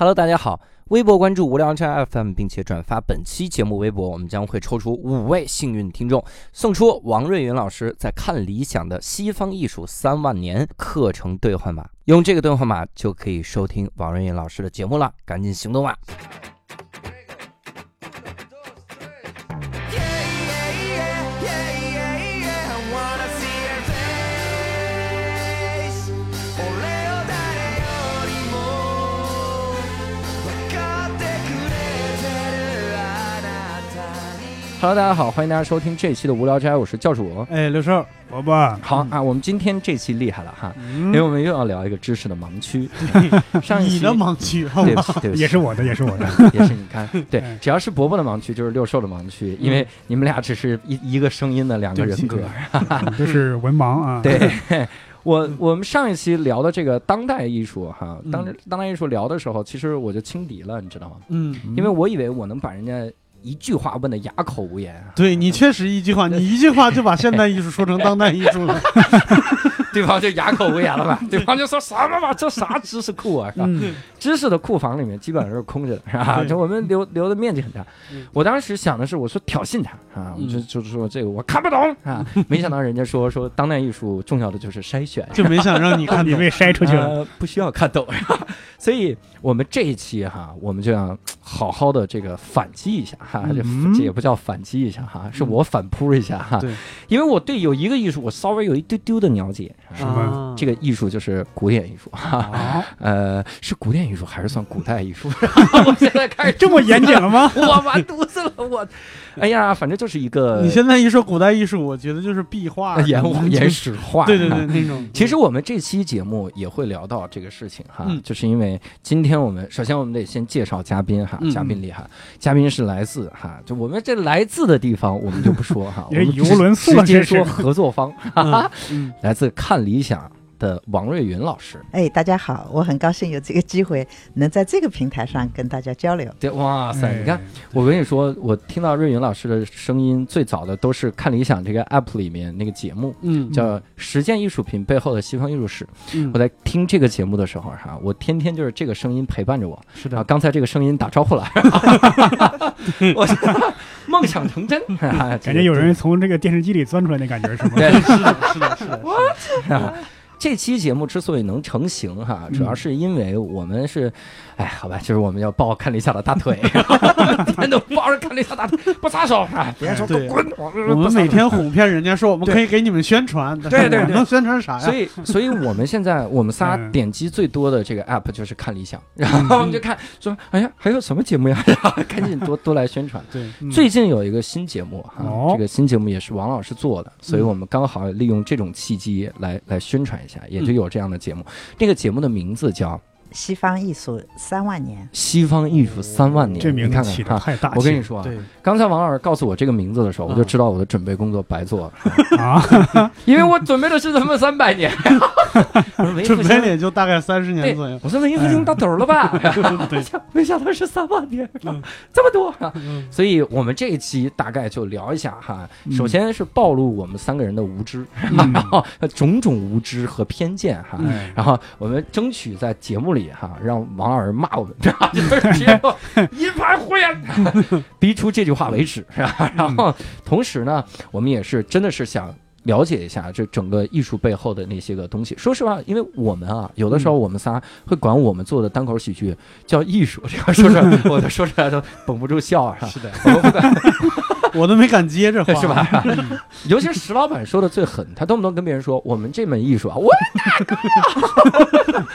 Hello，大家好，微博关注无聊斋 FM，并且转发本期节目微博，我们将会抽出五位幸运听众，送出王瑞云老师在看理想的西方艺术三万年课程兑换码，用这个兑换码就可以收听王瑞云老师的节目了，赶紧行动吧。！Hello，大家好，欢迎大家收听这一期的无聊斋，我是教主。哎，刘寿，伯伯，好啊，我们今天这期厉害了哈，嗯因为我们又要聊一个知识的盲区。上一期你的盲区？对不起，对不起，也是我的，也是我的。也是你看，对嗯，只要是伯伯的盲区，就是六兽的盲区，因为你们俩只是一一个声音的两个人格对。嗯都是文盲啊。对，我我们上一期聊的这个当代艺术哈，当嗯当代艺术聊的时候，其实我就轻敌了，你知道吗？嗯，因为我以为我能把人家一句话问的哑口无言，对你确实一句话，你一句话就把现代艺术说成当代艺术了。对方就哑口无言了吧？对方就说什么嘛，这啥知识库啊？是吧？嗯，知识的库房里面基本上是空着的，是吧？就我们留留的面积很大嗯。我当时想的是，我说挑衅他啊，我嗯就就是说这个我看不懂啊，没想到人家说说当代艺术重要的就是筛选，就没想让你看懂。你被筛出去了。呃，不需要看懂，是吧？所以我们这一期哈，我们就要好好的这个反击一下哈，这嗯这也不叫反击一下哈，是我反扑一下哈，对，因为我对有一个艺术我稍微有一丢丢的了解，什么啊。这个艺术就是古典艺术哈，啊，呃，是古典艺术还是算古代艺术？我现在开始这么严谨了吗？我完犊子了，我，哎呀，反正就是一个你现在一说古代艺术，我觉得就是壁画、岩岩石画，对对对，那种。其实我们这期节目也会聊到这个事情哈，嗯。就是因为今天我们首先我们得先介绍嘉宾哈，嗯。嘉宾厉害，嘉宾是来自哈，就我们这来自的地方我们就不说哈，我们是语无伦次直接说合作方，哈哈，嗯，来自看理想的王瑞云老师。哎，大家好，我很高兴有这个机会能在这个平台上跟大家交流。对，哇塞，哎你看，我跟你说，我听到瑞云老师的声音最早的都是看理想这个 app 里面那个节目。嗯，叫《实践艺术品背后的西方艺术史》。嗯我在听这个节目的时候，哈，我天天就是这个声音陪伴着我。啊，是的，刚才这个声音打招呼了，我梦想成真，感 感觉有人从这个电视机里钻出来那感觉是吗？对。是的，是的，是的。啊这期节目之所以能成型哈，主要是因为我们是，哎，好吧，就是我们要抱看理想的大腿，天天都抱着看理想大腿不撒手啊！别人说都滚，我们每天哄骗人家说我们可以给你们宣传，对对 能宣传啥呀？所以，所以我们现在我们仨嗯点击最多的这个 app 就是看理想，然后我们就看说，哎呀，还有什么节目呀？然后赶紧多多来宣传。对，嗯最近有一个新节目哈，哦这个新节目也是王老师做的，所以我们刚好利用这种契机来来宣传一下，也就有这样的节目。这个节目的名字叫《西方艺术三万年，西方艺术三万年》，这名字起看哈。的太大气。我跟你说啊，刚才王老师告诉我这个名字的时候，我就啊知道我的准备工作白做了，啊，因为我准备的是他妈三百年。准兴备也就大概三十年左右。我说文艺复兴到头了吧？对没想到是三万年，嗯这么多。嗯所以我们这一期大概就聊一下哈，嗯首先是暴露我们三个人的无知，嗯然后种种无知和偏见哈。哎然后我们争取在节目里哈，让王老师骂我们，就是直接说 一盘胡言，逼出这句话为止，是吧？然后同时呢，我们也是真的是想。了解一下这整个艺术背后的那些个东西。说实话，因为我们啊，有的时候我们仨会管我们做的单口喜剧叫艺术，这样说出来我都说出来都绷不住笑啊，是的，我们不敢我都没敢接这话，是吧？尤其是石老板说的最狠，他动不动跟别人说我们这门艺术啊，我哪个呀？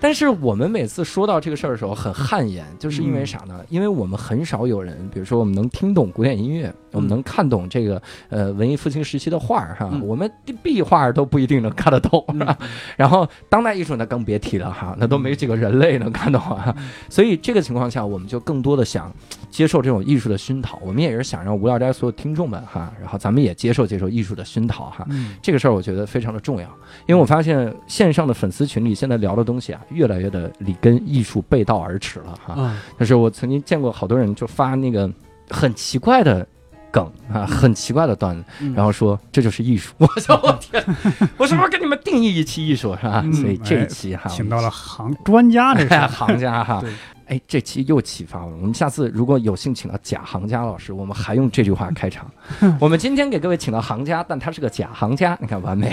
但是我们每次说到这个事儿的时候很汗颜，就是因为啥呢？因为我们很少有人，比如说我们能听懂古典音乐，我们能看懂这个呃文艺复兴时期的画儿哈，嗯我们壁画都不一定能看得懂，是吧？然后当代艺术那更别提了哈，那都没几个人类能看懂啊。所以这个情况下，我们就更多的想接受这种艺术的熏陶，我们也是想让无聊斋所有听众们哈，然后咱们也接受接受艺术的熏陶哈。嗯这个事儿我觉得非常的重要，因为我发现线上的粉丝群里现在聊的东西啊，越来越的离跟艺术背道而驰了哈。啊，但是我曾经见过好多人就发那个很奇怪的梗啊，很奇怪的段子，嗯然后说这就是艺术。我说我天，我是不是给你们定义一期艺术是吧？嗯所以这一期哈，请到了行专家，这 是行家哈对。哎，这期又启发了我们。下次如果有幸请到假行家老师，我们还用这句话开场。我们今天给各位请到行家，但他是个假行家，你看完美，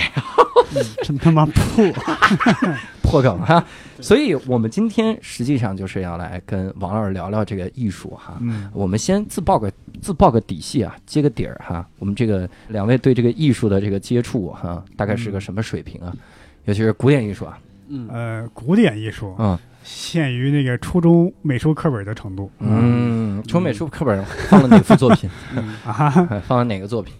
真他妈破！破梗哈。所以我们今天实际上就是要来跟王老师聊聊这个艺术哈。嗯，我们先自报个自报个底细啊，接个底儿哈。我们这个两位对这个艺术的这个接触哈，大概是个什么水平啊？尤其是古典艺术啊，嗯呃，古典艺术嗯限于那个初中美术课本的程度嗯，初中美术课本放了哪幅作品？嗯啊哈哈，哎 放了哪个作品？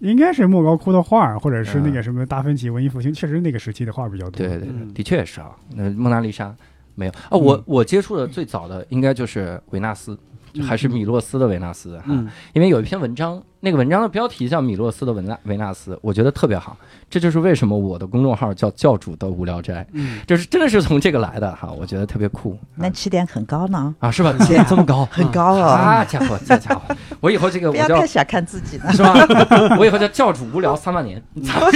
应该是莫高窟的画，或者是那嗯个什么达芬奇文艺复兴，确实那个时期的画比较多。对对对，嗯的确是啊。那蒙娜丽莎没有啊，我我接触的最早的应该就是维纳斯，还是米洛斯的维纳斯哈。嗯因为有一篇文章，那个文章的标题叫《米洛斯的维纳维纳斯》，我觉得特别好。这就是为什么我的公众号叫教主的无聊斋，嗯，就是真的是从这个来的哈，我觉得特别酷。那起点很高呢，啊，是吧？起点这么高，很高啊。啊，家伙，这家伙，我以后这个不要太小看自己了。是吧？我以后叫教主无聊三万年，你操！我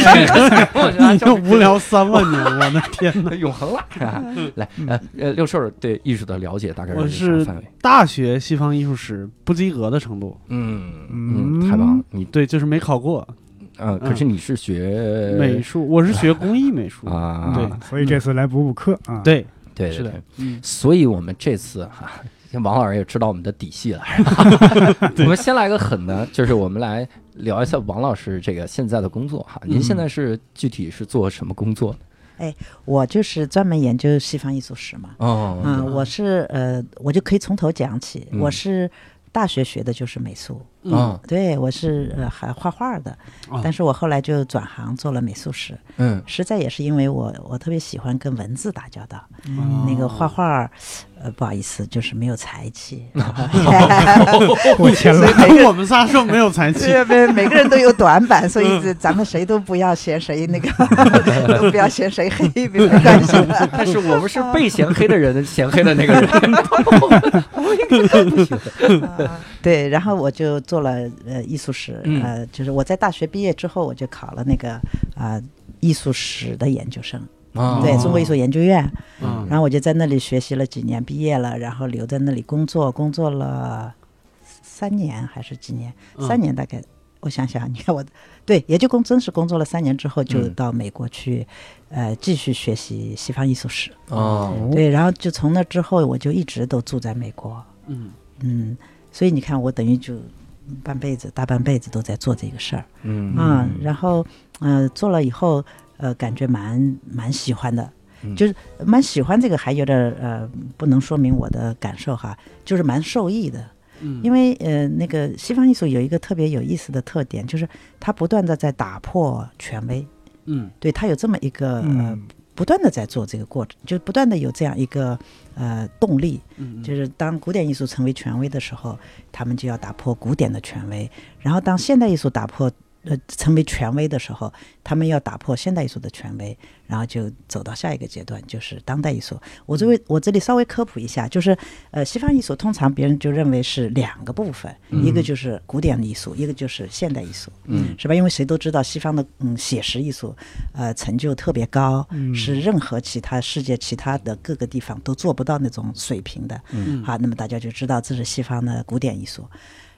觉得你教主就无聊三万年，我的天哪！永恒了。啊来，呃呃，六兽对艺术的了解大概我是什么范围？大学西方艺术史不及格的程度，嗯嗯嗯，太棒了！你对，就是没考过呃，可是你是学美术，我是学工艺美术。啊？对所以这次来补补课啊。，对，对是的，嗯所以我们这次哈、王老师也知道我们的底细了。是吧我们先来个狠的，就是我们来聊一下王老师这个现在的工作哈。您现在是具体是做什么工作哎？我就是专门研究西方艺术史嘛。哦嗯，我是呃，我就可以从头讲起。嗯我是大学学的就是美术，嗯。对我是呃还画画的，哦但是我后来就转行做了美术史。嗯。实在也是因为我我特别喜欢跟文字打交道，嗯那个画画，呃不好意思，就是没有才气。我天了，我们仨说没有才气，对，每每个人都有短板，所以这咱们谁都不要嫌谁那个，都不要嫌谁黑，没关系的。但是我们是被嫌黑的人，嫌黑的那个人。啊 对，然后我就做了呃艺术史，嗯呃，就是我在大学毕业之后，我就考了那个啊、艺术史的研究生，哦对中国艺术研究院，嗯然后我就在那里学习了几年，毕业了，然后留在那里工作，工作了三年还是几年？嗯三年大概。我想想，你看我，对，也就工真是工作了三年之后，就嗯到美国去，呃，继续学习西方艺术史。哦，对，然后就从那之后，我就一直都住在美国。嗯嗯，所以你看，我等于就半辈子、大半辈子都在做这个事儿嗯啊、然后，呃，做了以后，呃，感觉蛮蛮喜欢的，嗯。就是蛮喜欢这个，还有点儿呃，不能说明我的感受哈，就是蛮受益的。嗯。因为呃，那个西方艺术有一个特别有意思的特点，就是它不断的在打破权威，嗯。对，它有这么一个、呃，嗯，不断的在做这个过程，就不断的有这样一个呃动力，嗯。就是当古典艺术成为权威的时候，他们就要打破古典的权威；然后当现代艺术打破呃成为权威的时候，他们要打破现代艺术的权威，然后就走到下一个阶段，就是当代艺术。我这位我这里稍微科普一下，就是呃西方艺术通常别人就认为是两个部分，一个就是古典艺术，一个就是现代艺术。嗯是吧？因为谁都知道西方的嗯写实艺术，呃成就特别高，嗯是任何其他世界其他的各个地方都做不到那种水平的。嗯好，那么大家就知道这是西方的古典艺术。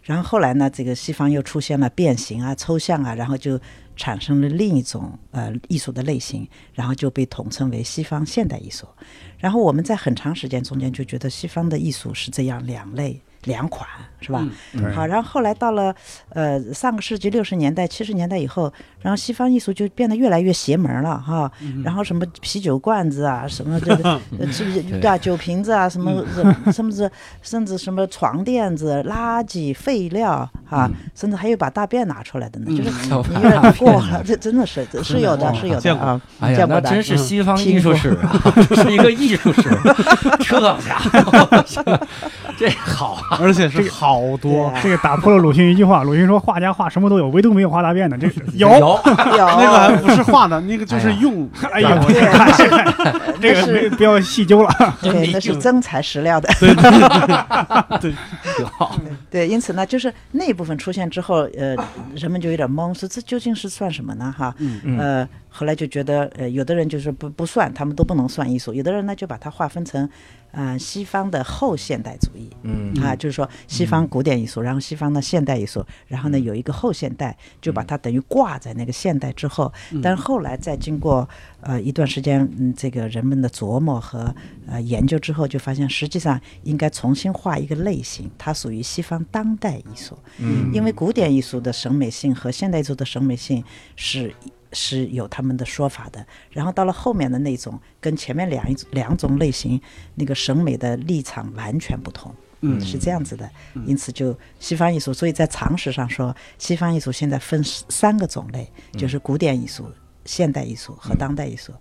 然后后来呢，这个西方又出现了变形啊、抽象啊，然后就产生了另一种呃艺术的类型，然后就被统称为西方现代艺术。然后我们在很长时间中间就觉得西方的艺术是这样两类两款，是吧？对。好，然后后来到了呃上个世纪六十年代、七十年代以后，然后西方艺术就变得越来越邪门了哈。然后什么啤酒罐子啊，什么这个 呃是不是对啊，酒瓶子啊，什么什么是甚至什么床垫子、垃圾废料啊，甚至还有把大便拿出来的呢，就是你有点 过了，这真的是这是有的，是有的啊，哎呀，见过的。那真是嗯。西方艺术史啊，这是一个艺术史，这家伙，这好啊，而且是好多，这个打破了鲁迅一句话，鲁迅说画家画什么都有，唯独没有画大便的。这个有，有，有 那个还不是画的，那个就是用，哎呦，对看是看这个是没不要细究了。对，那是真材实料的。挺好，对，因此呢，就是那一部分出现之后，呃，人们就有点懵，说这究竟是算什么呢？哈，嗯呃，后来就觉得，呃，有的人就是不不算，他们都不能算艺术；有的人呢，就把它划分成，呃西方的后现代主义。嗯啊，就是说西方古典艺术，然后西方的现代艺术，然后呢有一个后现代，就把它等于挂在那个现代之后。但是后来再经过呃一段时间，嗯，这个人们的琢磨和呃研究之后，就发现实际上应该重新画一个类型，它属于西方当代艺术。嗯因为古典艺术的审美性和现代艺术的审美性是是有他们的说法的。然后到了后面的那种，跟前面两一两种类型那个审美的立场完全不同。嗯是这样子的，因此就西方艺术，所以在常识上说，西方艺术现在分三个种类，就是古典艺术、现代艺术和当代艺术。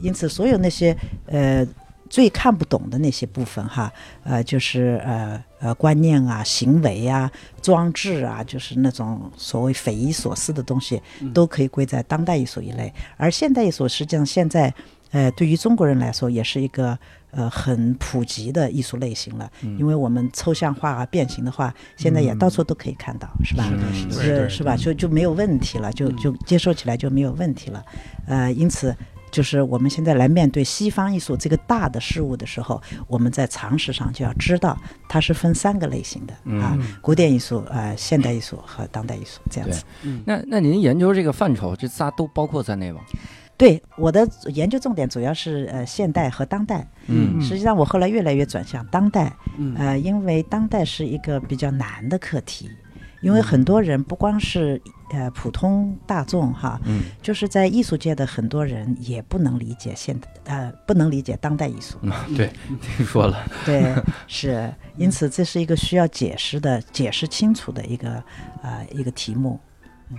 因此，所有那些呃最看不懂的那些部分哈，呃，就是呃呃观念啊、行为啊、装置啊，就是那种所谓匪夷所思的东西，都可以归在当代艺术一类。而现代艺术实际上现在呃对于中国人来说也是一个。呃，很普及的艺术类型了，因为我们抽象化啊、变形的话，现在也到处都可以看到，是吧？是是是吧？就就没有问题了，就就接受起来就没有问题了。呃，因此就是我们现在来面对西方艺术这个大的事物的时候，我们在常识上就要知道它是分三个类型的啊：古典艺术、呃现代艺术和当代艺术这样子。那那您研究这个范畴，这仨都包括在内吗？对，我的研究重点主要是呃现代和当代。嗯。实际上我后来越来越转向当代，嗯。呃，因为当代是一个比较难的课题，因为很多人不光是呃普通大众哈，嗯。就是在艺术界的很多人也不能理解现呃不能理解当代艺术，嗯，对，听说了，对，是，因此这是一个需要解释的、解释清楚的一个呃一个题目。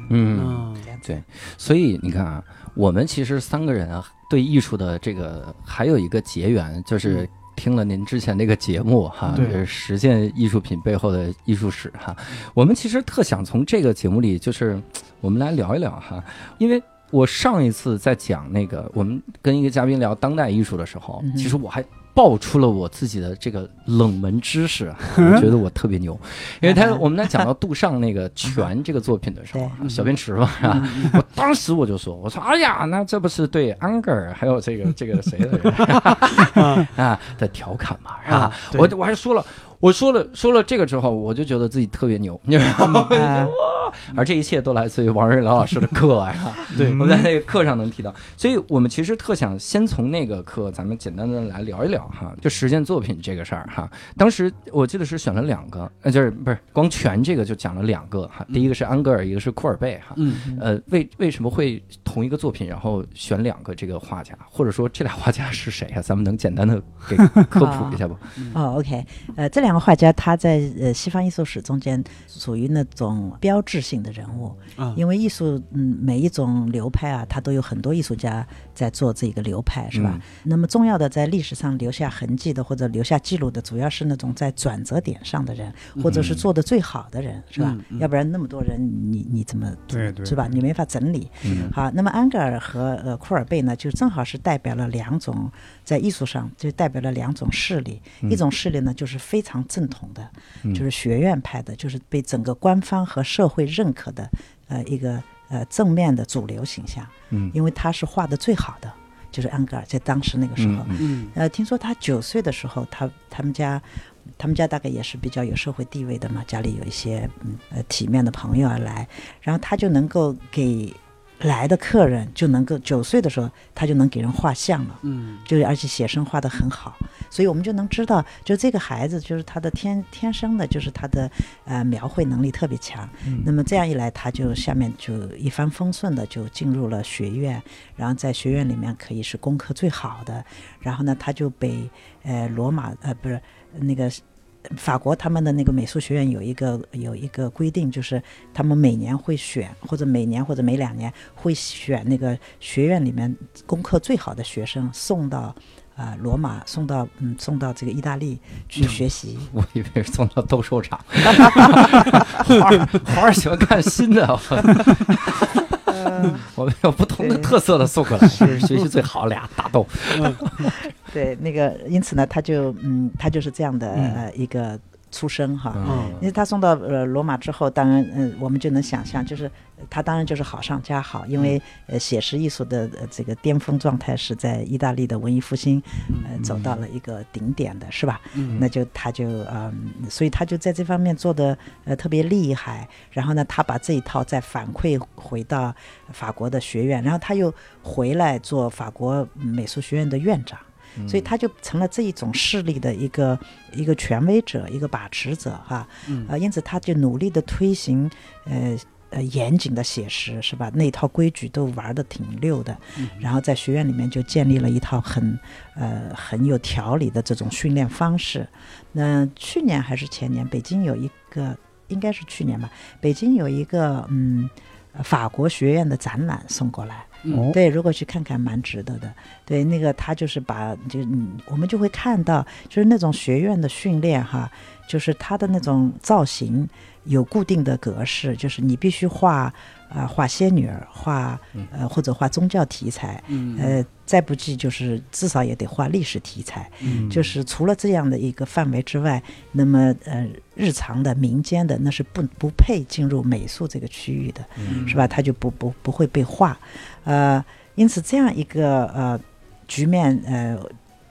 嗯。对，所以你看啊，我们其实三个人啊，对艺术的这个还有一个结缘，就是听了您之前那个节目哈，就是实现艺术品背后的艺术史哈。我们其实特想从这个节目里，就是 我们来聊一聊哈，因为。我上一次在讲那个，我们跟一个嘉宾聊当代艺术的时候，嗯其实我还爆出了我自己的这个冷门知识，我觉得我特别牛，因为他我们在讲到杜尚那个《泉》这个作品的时候，小便池嘛，是吧？我当时我就说，我说哎呀，那这不是对安格尔还有这个这个谁的人 啊的调侃嘛，是吧啊？我我还说了。我说了说了这个之后，我就觉得自己特别牛，你知道吗？啊而这一切都来自于王瑞老老师的课呀。对我们在那个课上能提到，所以我们其实特想先从那个课，咱们简单的来聊一聊哈，就实践作品这个事儿哈。当时我记得是选了两个，呃，就是不是光全这个就讲了两个哈，第一个是安格尔，一个是库尔贝哈。嗯呃，为为什么会同一个作品，然后选两个这个画家，或者说这俩画家是谁呀、咱们能简单的给科普一下不？哦，OK，呃，这两个画家他在呃西方艺术史中间属于那种标志性的人物，啊因为艺术嗯每一种流派啊，它都有很多艺术家在做这个流派，是吧？嗯那么重要的在历史上留下痕迹的或者留下记录的，主要是那种在转折点上的人，或者是做的最好的人，是吧？要不然那么多人，你你怎么对对是吧？你没法整理。嗯好，那么安格尔和呃库尔贝呢，就正好是代表了两种在艺术上就代表了两种势力，一种势力呢就是非常正统的，嗯。就是学院派的，就是被整个官方和社会认可的呃一个呃正面的主流形象，嗯。因为他是画的最好的，就是安格尔在当时那个时候。嗯嗯。呃，听说他九岁的时候，他他们家，他们家大概也是比较有社会地位的嘛，家里有一些嗯呃体面的朋友而来，然后他就能够给来的客人就能够九岁的时候，他就能给人画像了。嗯就是而且写生画得很好，所以我们就能知道，就这个孩子就是他的天天生的，就是他的呃描绘能力特别强。那么这样一来，他就下面就一帆风顺的就进入了学院，然后在学院里面可以是功课最好的，然后呢，他就被呃罗马呃不是那个。法国他们的那个美术学院有一个有一个规定，就是他们每年会选，或者每年或者每两年会选那个学院里面功课最好的学生送到啊、罗马，送到嗯送到这个意大利去学习。我以为是送到斗兽场，花儿花儿喜欢看新的，我们有不同的特色的送过来，是学习最好俩大豆。对，那个因此呢，他就嗯，他就是这样的呃一个出生哈。嗯因为他送到呃罗马之后，当然，嗯、我们就能想象，就是呃他当然就是好上加好，因为呃写实艺术的呃这个巅峰状态是在意大利的文艺复兴，呃走到了一个顶点的，是吧？嗯那就他就嗯，所以他就在这方面做的呃特别厉害。然后呢，他把这一套再反馈回到法国的学院，然后他又回来做法国美术学院的院长。所以他就成了这一种势力的一个一个权威者，一个把持者哈，嗯呃，因此他就努力的推行呃呃严谨的写实是吧？那套规矩都玩的挺溜的，然后在学院里面就建立了一套很呃很有条理的这种训练方式。那去年还是前年，北京有一个应该是去年吧，北京有一个嗯。呃法国学院的展览送过来，哦，对，如果去看看，蛮值得的。对，那个他就是把，就嗯，我们就会看到，就是那种学院的训练哈，就是他的那种造型有固定的格式，就是你必须画啊、画仙女儿，画呃或者画宗教题材，嗯。呃，再不济就是至少也得画历史题材。嗯就是除了这样的一个范围之外，那么呃，日常的民间的那是不不配进入美术这个区域的，嗯是吧？它就不不不会被画，呃，因此这样一个呃局面呃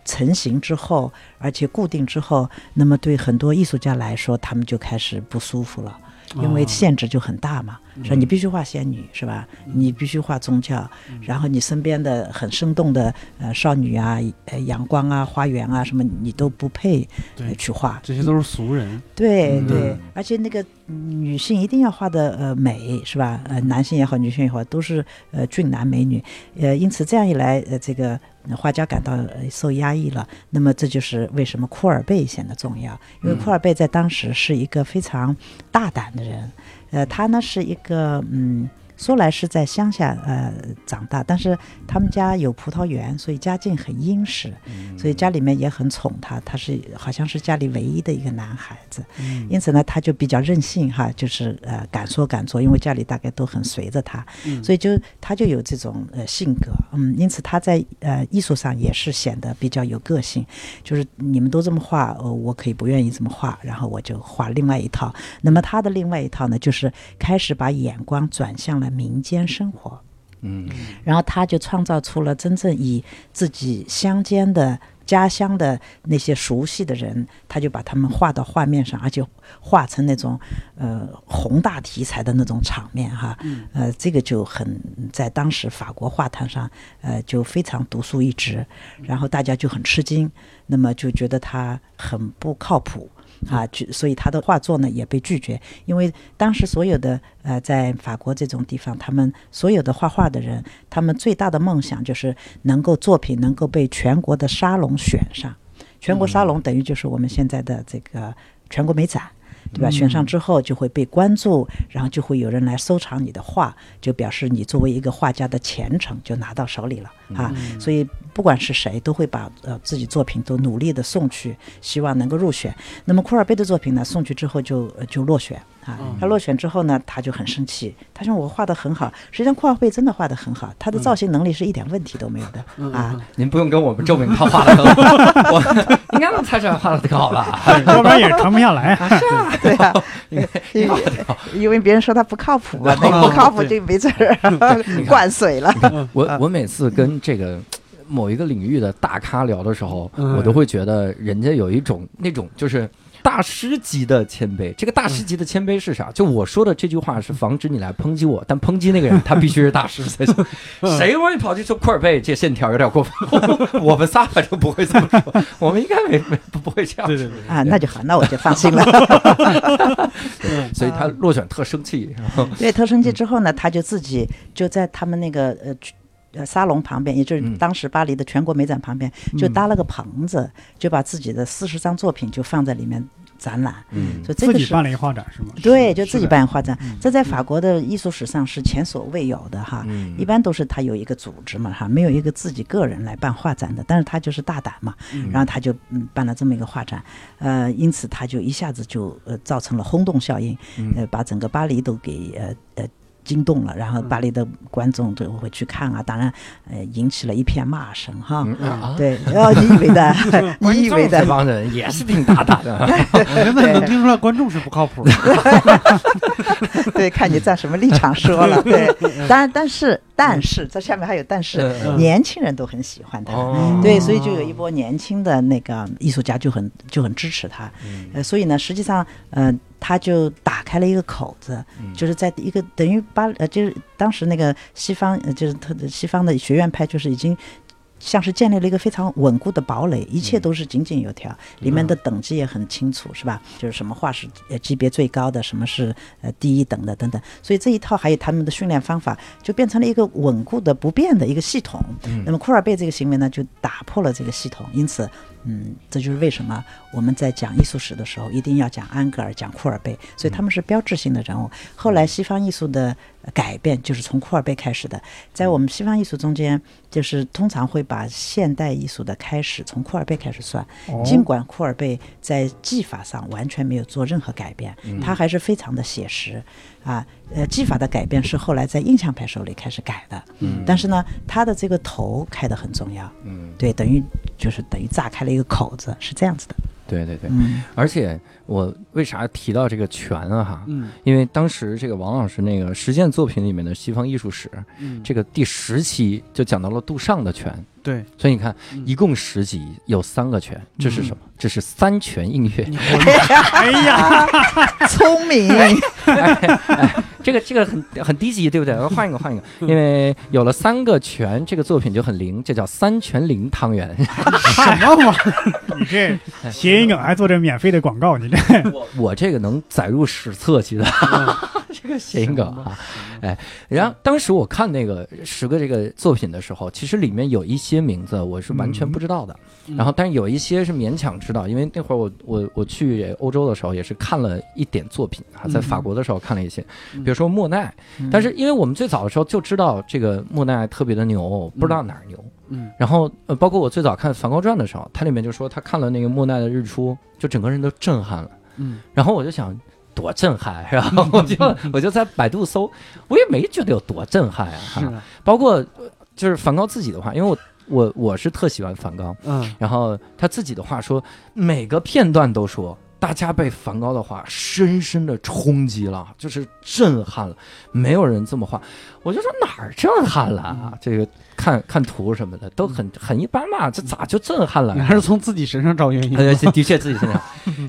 成型之后，而且固定之后，那么对很多艺术家来说，他们就开始不舒服了。因为哦限制就很大嘛，是吧？你必须画仙女，是吧？你必须画宗教，然后你身边的很生动的呃少女啊、呃阳光啊、花园啊什么，你都不配呃去画。这些都是俗人，对对嗯，而且那个嗯女性一定要画的呃美，是吧？呃，男性也好，女性也好，都是呃俊男美女。呃，因此这样一来，呃，这个呃画家感到呃受压抑了。那么这就是为什么库尔贝显得重要，因为库尔贝在当时是一个非常大胆的人。呃，他呢是一个嗯。说来是在乡下呃长大，但是他们家有葡萄园，所以家境很殷实，所以家里面也很宠他。他是好像是家里唯一的一个男孩子，嗯因此呢，他就比较任性哈，就是呃敢说敢做，因为家里大概都很随着他，嗯所以就他就有这种呃性格，嗯，因此他在呃艺术上也是显得比较有个性，就是你们都这么画，呃，我可以不愿意这么画，然后我就画另外一套。那么他的另外一套呢，就是开始把眼光转向了民间生活。嗯然后他就创造出了真正以自己乡间的家乡的那些熟悉的人，他就把他们画到画面上，而且画成那种呃宏大题材的那种场面哈，呃，这个就很在当时法国画坛上呃就非常独树一帜，然后大家就很吃惊，那么就觉得他很不靠谱。啊，拒所以他的画作呢也被拒绝，因为当时所有的呃在法国这种地方，他们所有的画画的人，他们最大的梦想就是能够作品能够被全国的沙龙选上。全国沙龙等于就是我们现在的这个全国美展。对吧？选上之后就会被关注，然后就会有人来收藏你的画，就表示你作为一个画家的前程就拿到手里了啊。所以不管是谁，都会把呃自己作品都努力的送去，希望能够入选。那么库尔贝的作品呢，送去之后就呃就落选啊。他落选之后呢，他就很生气，他说我画的很好，实际上库尔贝真的画的很好，他的造型能力是一点问题都没有的啊。您不用跟我们证明他画的很好，我应该能猜出来画的挺好吧？要不然也 传不下来。对啊，因为因为别人说他不靠谱嘛，那个不靠谱就没准儿灌水了。我我每次跟这个某一个领域的大咖聊的时候，嗯我都会觉得人家有一种那种就是。大师级的谦卑，这个大师级的谦卑是啥？就我说的这句话是防止你来抨击我，但抨击那个人他必须是大师才行。谁容易跑去说库尔贝这线条有点过分？我们仨反正不会这么说，我们应该没没不不会这样。对对对，啊，那就好，那我就放心了。所以他落选特生气，对，特生气之后呢，他就自己就在他们那个呃。呃，沙龙旁边，也就是嗯。当时巴黎的全国美展旁边，就搭了个棚子，就把自己的四十张作品就放在里面展览。嗯。所以这个是自己办了一个画展是吗？对，就自己办画展，这在法国的艺术史上是前所未有的哈。嗯。一般都是他有一个组织嘛哈，没有一个自己个人来办画展的，但是他就是大胆嘛，然后他就嗯办了这么一个画展，呃，因此他就一下子就呃造成了轰动效应，嗯。呃，把整个巴黎都给呃呃惊动了，然后巴黎的观众就会去看啊，当然，呃，引起了一片骂声哈。嗯啊，对，哦，你以为的，你以为的这，帮人也是挺大胆的。我现在能听出来观众是不靠谱的。对，看你站什么立场说了。对，当然，但是，但是，这下面还有但是，嗯年轻人都很喜欢他。哦。对，所以就有一波年轻的那个艺术家就很就很支持他，嗯。呃，所以呢，实际上，嗯，他就打开了一个口子，嗯。就是在一个等于把呃，就是当时那个西方，呃，就是他的西方的学院派，就是已经。像是建立了一个非常稳固的堡垒，一切都是井井有条，里面的等级也很清楚，是吧？就是什么画是呃级别最高的，什么是呃第一等的等等。所以这一套还有他们的训练方法，就变成了一个稳固的不变的一个系统。嗯那么库尔贝这个行为呢，就打破了这个系统，因此，嗯，这就是为什么我们在讲艺术史的时候，一定要讲安格尔、讲库尔贝，所以他们是标志性的人物。后来西方艺术的呃改变就是从库尔贝开始的，在我们西方艺术中间，就是通常会把现代艺术的开始从库尔贝开始算，哦。尽管库尔贝在技法上完全没有做任何改变，嗯。他还是非常的写实。啊。呃，技法的改变是后来在印象派手里开始改的，嗯。但是呢，他的这个头开得很重要，嗯，对，等于就是等于炸开了一个口子，是这样子的。对对对。嗯。而且我为啥提到这个拳啊哈？嗯因为当时这个王老师那个实践作品里面的西方艺术史，嗯，这个第十期就讲到了杜尚的拳，对，所以你看，嗯一共十集有三个拳，这是什么？这是三拳映月。哎呀，聪明，这个这个很很低级，对不对？我换一个，换一个，因为有了三个拳，这个作品就很灵，这叫三拳灵汤圆。什么玩意儿？你这谐音梗还做这免费的广告，你这我 我这个能载入史册去的，这个谐音梗啊。哎，然后当时我看那个十个这个作品的时候，其实里面有一些名字我是完全不知道的，嗯。然后但是有一些是勉强知道，因为那会儿我我我去欧洲的时候也是看了一点作品啊，在法国的时候看了一些，比如说莫奈，但是因为我们最早的时候就知道这个莫奈特别的牛，不知道哪儿牛。嗯然后呃，包括我最早看《梵高传》的时候，它里面就说他看了那个莫奈的日出，就整个人都震撼了。嗯然后我就想，多震撼，然 后我就我就在百度搜，我也没觉得有多震撼啊。哈包括呃就是梵高自己的话，因为我我我是特喜欢梵高，嗯然后他自己的话说，每个片段都说。大家被梵高的话深深的冲击了，就是震撼了，没有人这么画。我就说哪儿震撼了啊？这个看看图什么的都很很一般嘛，这咋就震撼了？你还是从自己身上找原因。呃，的确自己身上。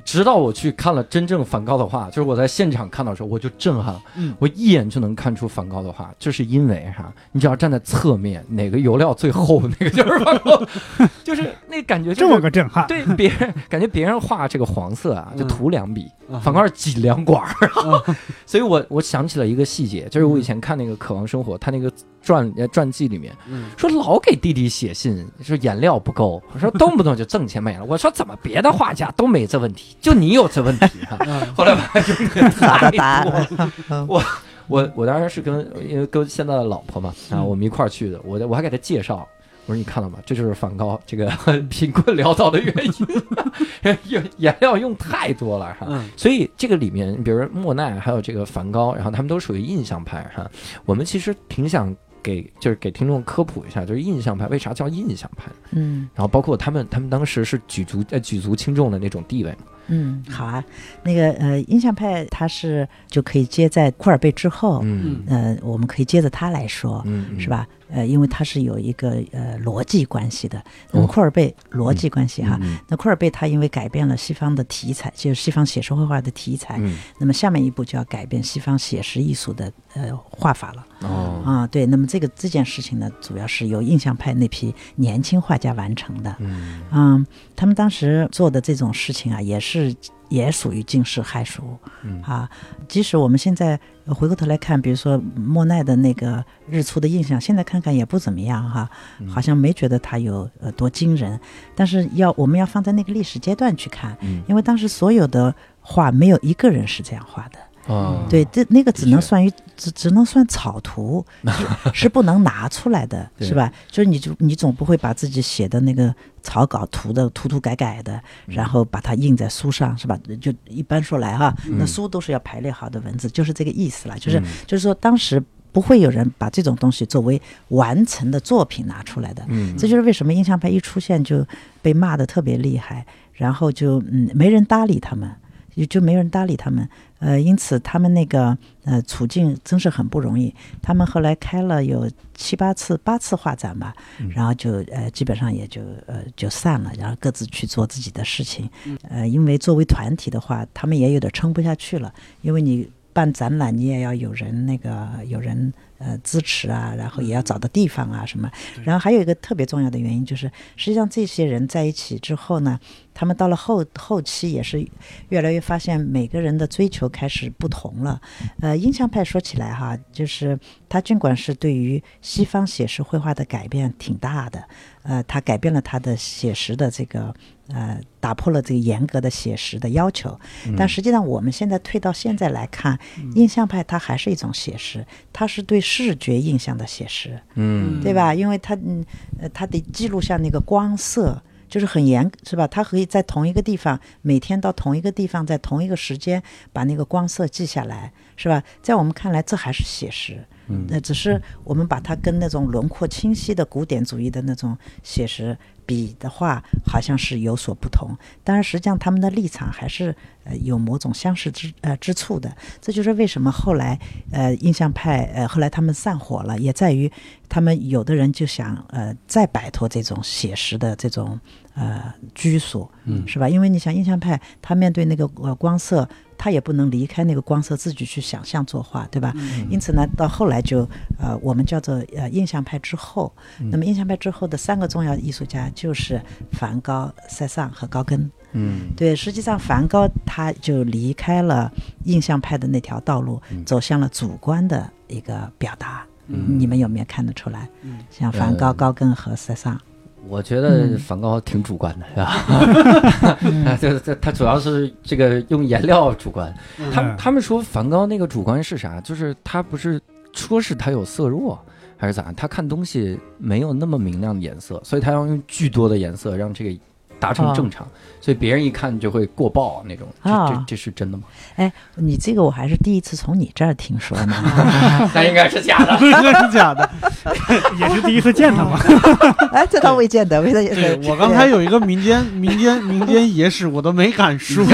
直到我去看了真正梵高的画，就是我在现场看到的时候，我就震撼了。嗯我一眼就能看出梵高的画，就是因为哈，你只要站在侧面，哪个油料最厚，那个就是梵高，就是那感觉、就是，这么个震撼，对别人感觉别人画这个黄色啊，就嗯涂两笔，啊梵高是挤两管 所以我我想起了一个细节，就是我以前看那个《渴望生活》，他那个传呃传记里面嗯说老给弟弟写信，说颜料不够，我说动不动就挣钱没了。我说怎么别的画家都没这问题，就你有这问题啊？嗯后来发现这个好太的答多了。案。我我当时是跟因为跟现在的老婆嘛，然后嗯我们一块儿去的，我我还给她介绍。我说你看到吗？这就是梵高这个 贫困潦倒的原因，颜颜料用太多了哈。嗯所以这个里面，比如说莫奈，还有这个梵高，然后他们都属于印象派哈。我们其实挺想给就是给听众科普一下，就是印象派为啥叫印象派，嗯然后包括他们他们当时是举足呃举足轻重的那种地位。嗯，好啊。那个呃，印象派它是就可以接在库尔贝之后，嗯呃，我们可以接着他来说。嗯，是？吧？呃，因为它是有一个呃逻辑关系的。那么哦库尔贝逻辑关系哈，嗯那库尔贝他因为改变了西方的题材，就是西方写实绘画的题材，嗯那么下面一步就要改变西方写实艺术的呃画法了哦啊。对，那么这个这件事情呢，主要是由印象派那批年轻画家完成的。嗯嗯，他们当时做的这种事情啊，也是也属于惊世骇俗嗯啊。即使我们现在呃回过头来看，比如说莫奈的那个日出的印象，现在看看也不怎么样哈，嗯好像没觉得他有呃多惊人。但是要我们要放在那个历史阶段去看，嗯因为当时所有的画没有一个人是这样画的。啊，对，这那个只能算于只只能算草图，是是不能拿出来的，是吧？就是你就你总不会把自己写的那个草稿涂的涂涂改改的，嗯然后把它印在书上，是吧？就一般说来哈，那嗯书都是要排列好的文字，就是这个意思了。就是嗯就是说，当时不会有人把这种东西作为完成的作品拿出来的。嗯，这就是为什么印象派一出现就被骂的特别厉害，然后就嗯没人搭理他们，也就没人搭理他们。呃，因此他们那个呃处境真是很不容易。他们后来开了有七八次、八次画展吧，嗯然后就呃基本上也就呃就散了，然后各自去做自己的事情。呃，因为作为团体的话，他们也有点撑不下去了，因为你。办展览，你也要有人那个有人呃支持啊，然后也要找到地方啊什么。然后还有一个特别重要的原因就是，实际上这些人在一起之后呢，他们到了后后期也是越来越发现每个人的追求开始不同了。呃，印象派说起来哈，就是他尽管是对于西方写实绘画的改变挺大的，呃，他改变了他的写实的这个呃，打破了这个严格的写实的要求。嗯但实际上我们现在退到现在来看，印象派它还是一种写实，它是对视觉印象的写实。嗯对吧？因为它嗯呃，它得记录下那个光色，就是很严，是吧？他可以在同一个地方，每天到同一个地方，在同一个时间把那个光色记下来，是吧？在我们看来，这还是写实。嗯那只是我们把它跟那种轮廓清晰的古典主义的那种写实比的话，好像是有所不同。但是，实际上他们的立场还是呃有某种相似之呃之处的。这就是为什么后来呃印象派呃后来他们散伙了，也在于他们有的人就想呃再摆脱这种写实的这种呃居所，嗯是吧？因为你想印象派，他面对那个呃光色，他也不能离开那个光色自己去想象作画，对吧？因此呢，到后来就呃我们叫做呃印象派之后，那么印象派之后的三个重要艺术家就是梵高、塞尚和高更。嗯对，实际上梵高他就离开了印象派的那条道路，嗯走向了主观的一个表达。嗯你们有没有看得出来？嗯像梵高、呃高更和塞尚，我觉得嗯梵高挺主观的，是吧？就这这他主要是这个用颜料主观。他嗯他们说梵高那个主观是啥？就是他不是说是他有色弱，还是咋？他看东西没有那么明亮的颜色，所以他要用巨多的颜色让这个达成正常，所以别人一看就会过曝那种。这这啊这是真的吗？哎，你这个我还是第一次从你这儿听说呢。那应该是假的。这 是假的。也是第一次见他嘛。哎，这倒未见得，未见对得。我刚才有一个民间民间民间野史，我都没敢说。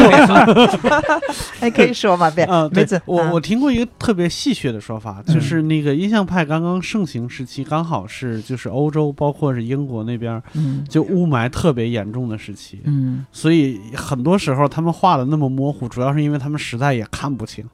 哎，可以说吗，别嗯，对没准，啊我我听过一个特别戏谑的说法，就是那个印象派刚刚盛行时期，刚好是就是欧洲，包括是英国那边，嗯就雾霾特别严重的时期，嗯所以很多时候他们画的那么模糊，主要是因为他们实在也看不清。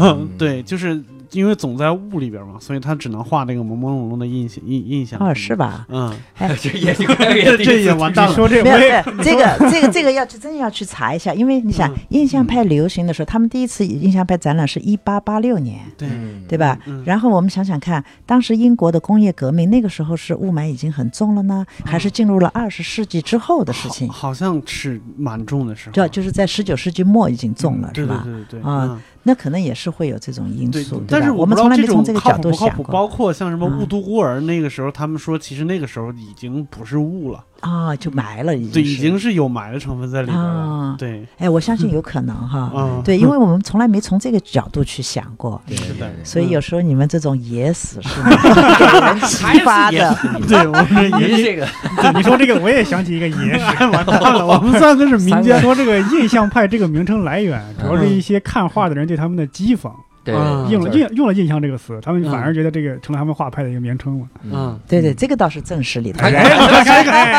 嗯 对，就是因为总在雾里边嘛，所以他只能画那个朦朦胧胧的印象印印象。哦，是？吧？嗯，这也 这也完蛋了。你说这没有，没有，这个这个这个要去真要去查一下，因为你想嗯，印象派流行的时候，他们第一次印象派展览是一八八六年，对，嗯对吧？嗯然后我们想想看，当时英国的工业革命那个时候是雾霾已经很重了呢，还是进入了二十世纪之后的事情？好好像是蛮重的时候。就就是在十九世纪末已经重了，对是吧？对对对对啊嗯那可能也是会有这种因对素，，但是吧？我们从来没从种靠这个角度谱不靠谱，想过包括像什么嗯雾都孤儿，那个时候他们说，其实那个时候已经不是雾了，啊，就埋了，已经对，已经是有埋的成分在里边了啊。对，哎，我相信有可能哈。嗯，对，因为我们从来没从这个角度去想过，对 是的。所以有时候你们这种野史是 给人启发的。对，我们你也是这个对你说这个，我也想起一个野史。哎完蛋了，我们三个是民间说这个印象派这个名称来源，主要是一些看画的人对他们的讥讽，对嗯用了印用了印象这个词，他们嗯反而觉得这个成了他们画派的一个名称了。嗯，对对，这个倒是正史里头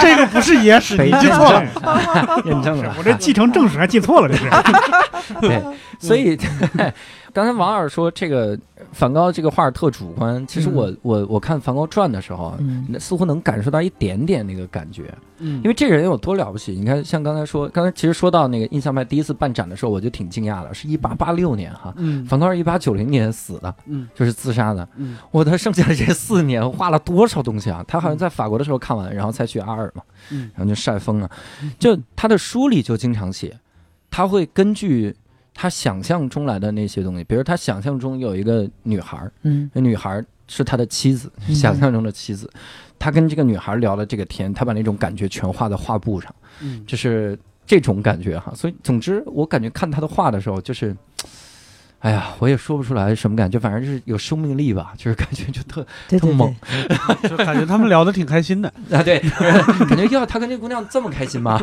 这个不是野史，你记错了。验 证了。我这继承正史还记错了，这是。对，所以 刚才王老师说这个梵高这个画特主观，其实我我我看梵高传的时候，嗯似乎能感受到一点点那个感觉，嗯因为这个人有多了不起。你看，像刚才说，刚才其实说到那个印象派第一次办展的时候，我就挺惊讶的，是一八八六年哈，嗯梵高是一八九零年死的，嗯就是自杀的。嗯我的剩下的这四年画了多少东西啊？他好像在法国的时候看完，然后才去阿尔嘛，嗯然后就晒疯了。就他的书里就经常写，他会根据他想象中来的那些东西，比如他想象中有一个女孩儿，嗯那女孩儿是他的妻子，嗯想象中的妻子。他跟这个女孩聊了这个天，他把那种感觉全画在画布上，嗯就是这种感觉哈。所以，总之，我感觉看他的画的时候，就是，哎呀，我也说不出来什么感觉，反正就是有生命力吧，就是感觉就特对对特猛，就感觉他们聊得挺开心的。啊，对，感觉要他跟这姑娘这么开心吗？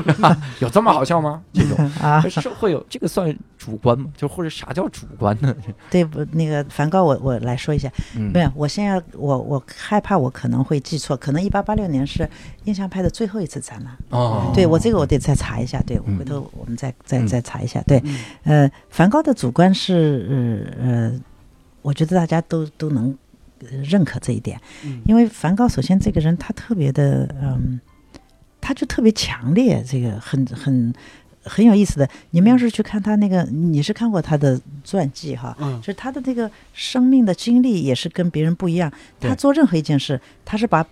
有这么好笑吗？这种啊，是会有这个算主观吗？就或者啥叫主观呢？对不？那个梵高我，我来说一下。嗯没有，我现在我我害怕我可能会记错，可能一八八六年是印象派的最后一次展览。哦，对我这个我得再查一下，对，我嗯回头我们再再嗯再查一下。对，嗯呃，梵高的主观是呃呃，我觉得大家都都能呃认可这一点，嗯因为梵高首先这个人他特别的嗯，他就特别强烈，这个很很很有意思的。你们要是去看他那个，你是看过他的传记哈？嗯就是他的这个生命的经历也是跟别人不一样。他做任何一件事，他是把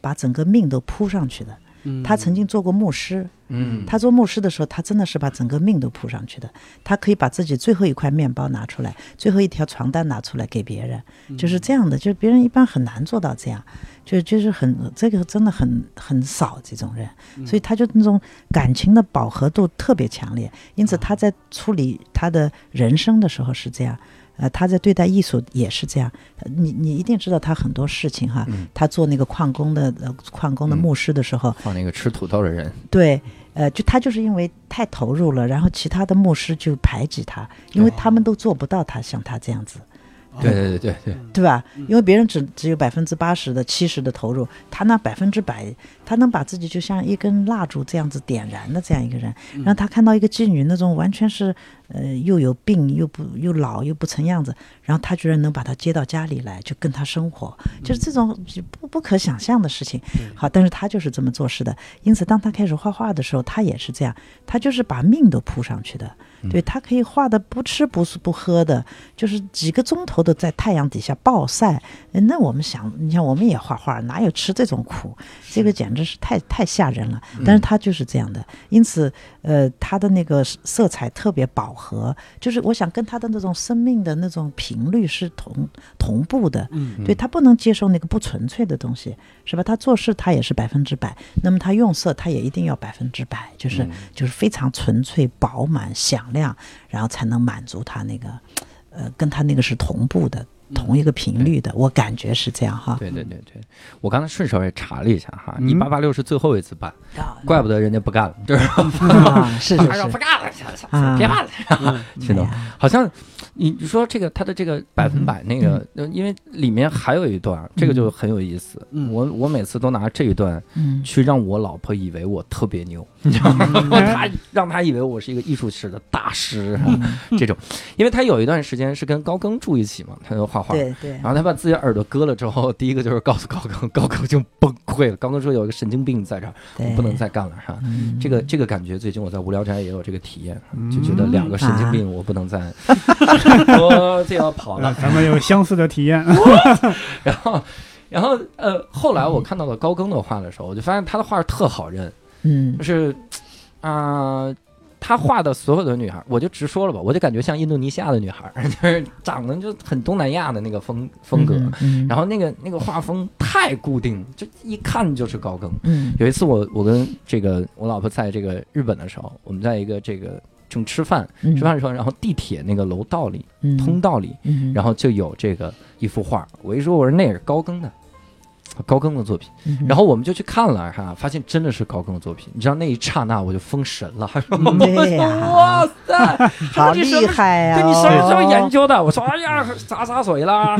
把整个命都扑上去的。嗯他曾经做过牧师，嗯，他做牧师的时候，他真的是把整个命都扑上去的。他可以把自己最后一块面包拿出来，最后一条床单拿出来给别人，就是这样的。就是别人一般很难做到这样，就就是很这个真的很很少这种人，所以他就那种感情的饱和度特别强烈。因此他在处理他的人生的时候是这样。呃，他在对待艺术也是这样，呃你你一定知道他很多事情哈。嗯他做那个矿工的呃矿工的嗯牧师的时候，放那个吃土豆的人，对，呃，就他就是因为太投入了，然后其他的牧师就排挤他，因为他们都做不到他像他这样子，对对对对对，对吧？因为别人只只有百分之八十的、七十的投入，他那百分之百，他能把自己就像一根蜡烛这样子点燃的这样一个人，然后他看到一个妓女那种完全是呃又有病又不又老又不成样子，然后他居然能把她接到家里来，就跟她生活，就是这种不不可想象的事情。好，但是他就是这么做事的，因此当他开始画画的时候，他也是这样，他就是把命都扑上去的。对他可以画的不吃不不喝的，就是几个钟头的在太阳底下暴晒。呃那我们想，你像我们也画画，哪有吃这种苦？这个简直是太太吓人了。但是他就是这样的，因此，呃，他的那个色彩特别饱和，就是我想跟他的那种生命的那种频率是同同步的。嗯对他不能接受那个不纯粹的东西，是吧？他做事他也是百分之百，那么他用色他也一定要百分之百，就是、嗯就是非常纯粹、饱满、响亮，然后才能满足他那个，呃，跟他那个是同步的。同一个频率的，我感觉是这样哈。对对对对，我刚才顺手也查了一下哈，嗯。一八八六是最后一次办，啊怪不得人家不干了，就是啊，是 是他说是不干了，啊别办了，是的哎，呀。好像你你说这个他的这个百分百那个，呃因为里面还有一段，这个就很有意思。嗯。我我每次都拿这一段嗯。去让我老婆以为我特别牛，你知道吗？她让他以为我是一个艺术史的大师，这种，因为他有一段时间是跟高更住一起嘛，他就画画。对对然后他把自己耳朵割了之后，第一个就是告诉高更，高更就崩溃了。高更说有一个神经病在这儿，我，不能再干了，是吧？嗯这个这个感觉，最近我在无聊斋也有这个体验，就觉得两个神经病，我不能再，我就要跑呃了。咱们有相似的体验。然后，然后呃，后来我看到了高更的画的时候，我就发现他的画特好认，嗯就是啊、他画的所有的女孩，我就直说了吧，我就感觉像印度尼西亚的女孩，就是长得就很东南亚的那个风风格。嗯然后那个那个画风太固定，就一看就是高更。嗯有一次我我跟这个我老婆在这个日本的时候，我们在一个这个正吃饭嗯吃饭的时候，然后地铁那个楼道里嗯通道里，嗯然后就有这个一幅画，我一说我说那也是高更的。高更的作品，嗯然后我们就去看了哈，发现真的是高更的作品。你知道那一刹那我就封神了，嗯对呀哇塞，好厉害呀！对你什么时候研哦？究的？我说哎呀，洒洒水啦。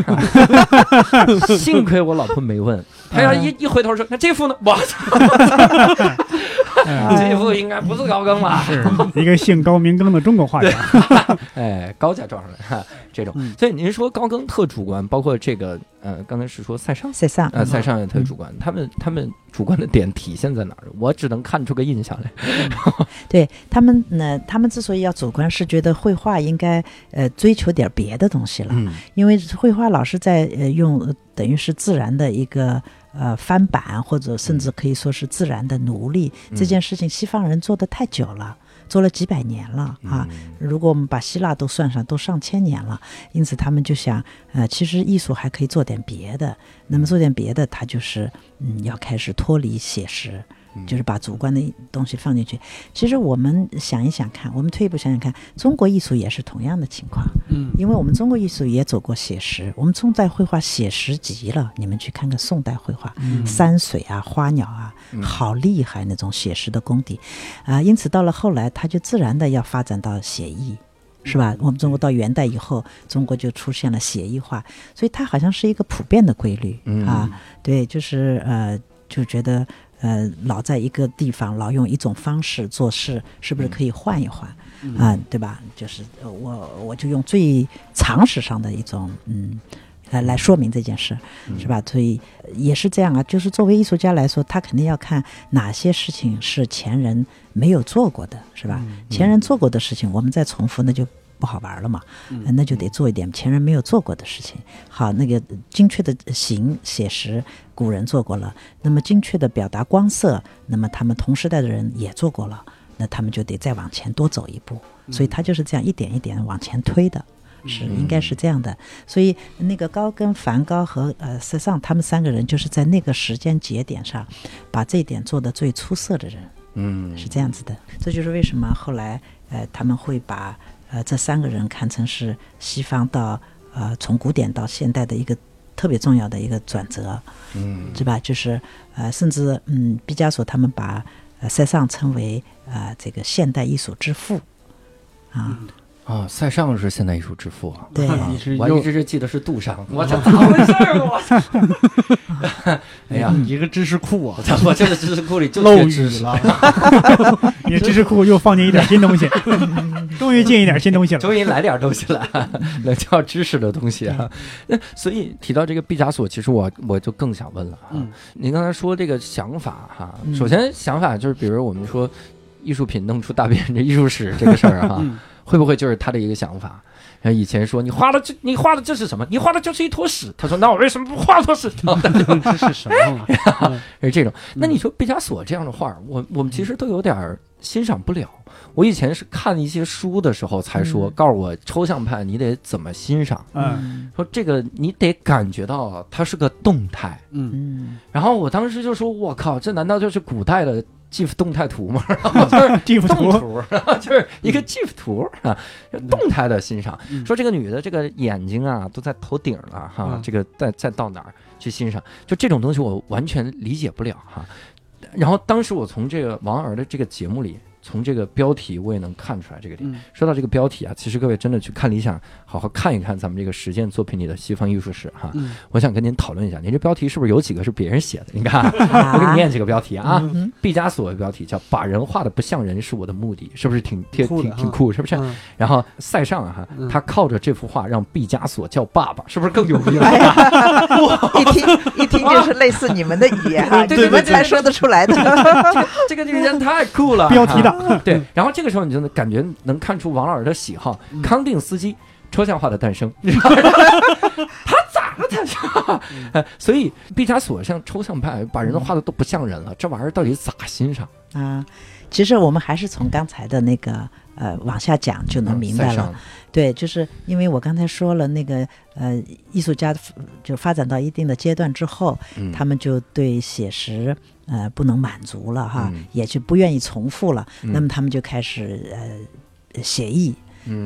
幸亏我老婆没问，她要一一回头说，那这幅呢？我操，嗯这幅应该不是高更吧？是 一个姓高名更的中国画家。哎，高家撞上来哈，这种嗯。所以您说高更特主观，包括这个呃，刚才是说塞尚。塞尚，呃，塞尚也特主观，他们他们主观的点体现在哪儿？我只能看出个印象来。对他们呢，他们之所以要主观，是觉得绘画应该呃追求点别的东西了，嗯因为绘画老是在呃用呃等于是自然的一个呃翻版，或者甚至可以说是自然的奴隶、嗯这件事情，西方人做的太久了。做了几百年了啊。如果我们把希腊都算上，都上千年了。因此他们就想，呃，其实艺术还可以做点别的。那么做点别的，他就是嗯，要开始脱离写实。就是把主观的东西放进去。其实我们想一想看，我们退一步想想看，中国艺术也是同样的情况。嗯，因为我们中国艺术也走过写实，我们宋代绘画写实极了。你们去看看宋代绘画，山水啊、花鸟啊，好厉害那种写实的功底啊。因此到了后来，它就自然的要发展到写意，是吧？我们中国到元代以后，中国就出现了写意画，所以它好像是一个普遍的规律啊。对，就是呃，就觉得。呃，老在一个地方，老用一种方式做事，是不是可以换一换啊？对吧？就是我，我就用最常识上的一种，嗯，来来说明这件事，是吧？所以也是这样啊。就是作为艺术家来说，他肯定要看哪些事情是前人没有做过的，是吧？前人做过的事情，我们再重复，那就。不好玩了嘛？那就得做一点前人没有做过的事情。好，那个精确的形写实，古人做过了；那么精确的表达光色，那么他们同时代的人也做过了。那他们就得再往前多走一步。所以他就是这样一点一点往前推的，是应该是这样的。所以那个高跟、梵高和呃塞尚他们三个人，就是在那个时间节点上，把这一点做得最出色的人。嗯，是这样子的。这就是为什么后来呃他们会把。呃，这三个人看成是西方到呃从古典到现代的一个特别重要的一个转折，嗯，对吧？就是呃，甚至嗯，毕加索他们把呃塞尚称为呃这个现代艺术之父，啊。啊，塞尚是现代艺术之父啊！对，我一直是记得是杜尚。我操 咋回事儿？我操！哎呀，一个知识库啊！我这个知识库里就漏语了。你知识库又放进一点新东西，终于进一点新东西了。终于来点东西了，能叫知识的东西啊！那所以提到这个毕加索，其实我我就更想问了啊。您刚才说这个想法哈，首先想法就是，比如我们说艺术品弄出大别人的艺术史这个事儿哈。会不会就是他的一个想法？像以前说你画的这，你画的这是什么？你画的就是一坨屎。他说：“那我为什么不画坨屎？” 这是什么？是这种。那你说毕加索这样的画，我我们其实都有点欣赏不了。我以前是看一些书的时候才说，告诉我抽象派你得怎么欣赏。嗯，说这个你得感觉到它是个动态。嗯，然后我当时就说：“我靠，这难道就是古代的？” GIF 动态图吗，然后就是 GIF 图，然后 就是一个 GIF 图啊，动态的欣赏。说这个女的这个眼睛啊都在头顶了哈，这个再再到哪儿去欣赏？就这种东西我完全理解不了哈。然后当时我从这个王尔的这个节目里。从这个标题我也能看出来这个点。说到这个标题啊，其实各位真的去看理想，好好看一看咱们这个实践作品里的西方艺术史哈。我想跟您讨论一下，您这标题是不是有几个是别人写的？你看，我给你念几个标题啊。毕加索的标题叫“把人画的不像人是我的目的”，是不是挺挺挺挺酷？是不是？然后塞尚哈，他靠着这幅画让毕加索叫爸爸，是不是更牛逼了？一听一听就是类似你们的语言哈，你们才说得出来的。这个女人太酷了，标题党。对，然后这个时候你就能感觉能看出王老师的喜好。康定斯基抽象化的诞生，他咋了？他，所以毕加索像抽象派，把人都画的都不像人了，这玩意儿到底咋欣赏啊？其实我们还是从刚才的那个呃往下讲就能明白了。对，就是因为我刚才说了那个呃艺术家就发展到一定的阶段之后，他们就对写实。呃，不能满足了哈，也就不愿意重复了。那么他们就开始呃协议，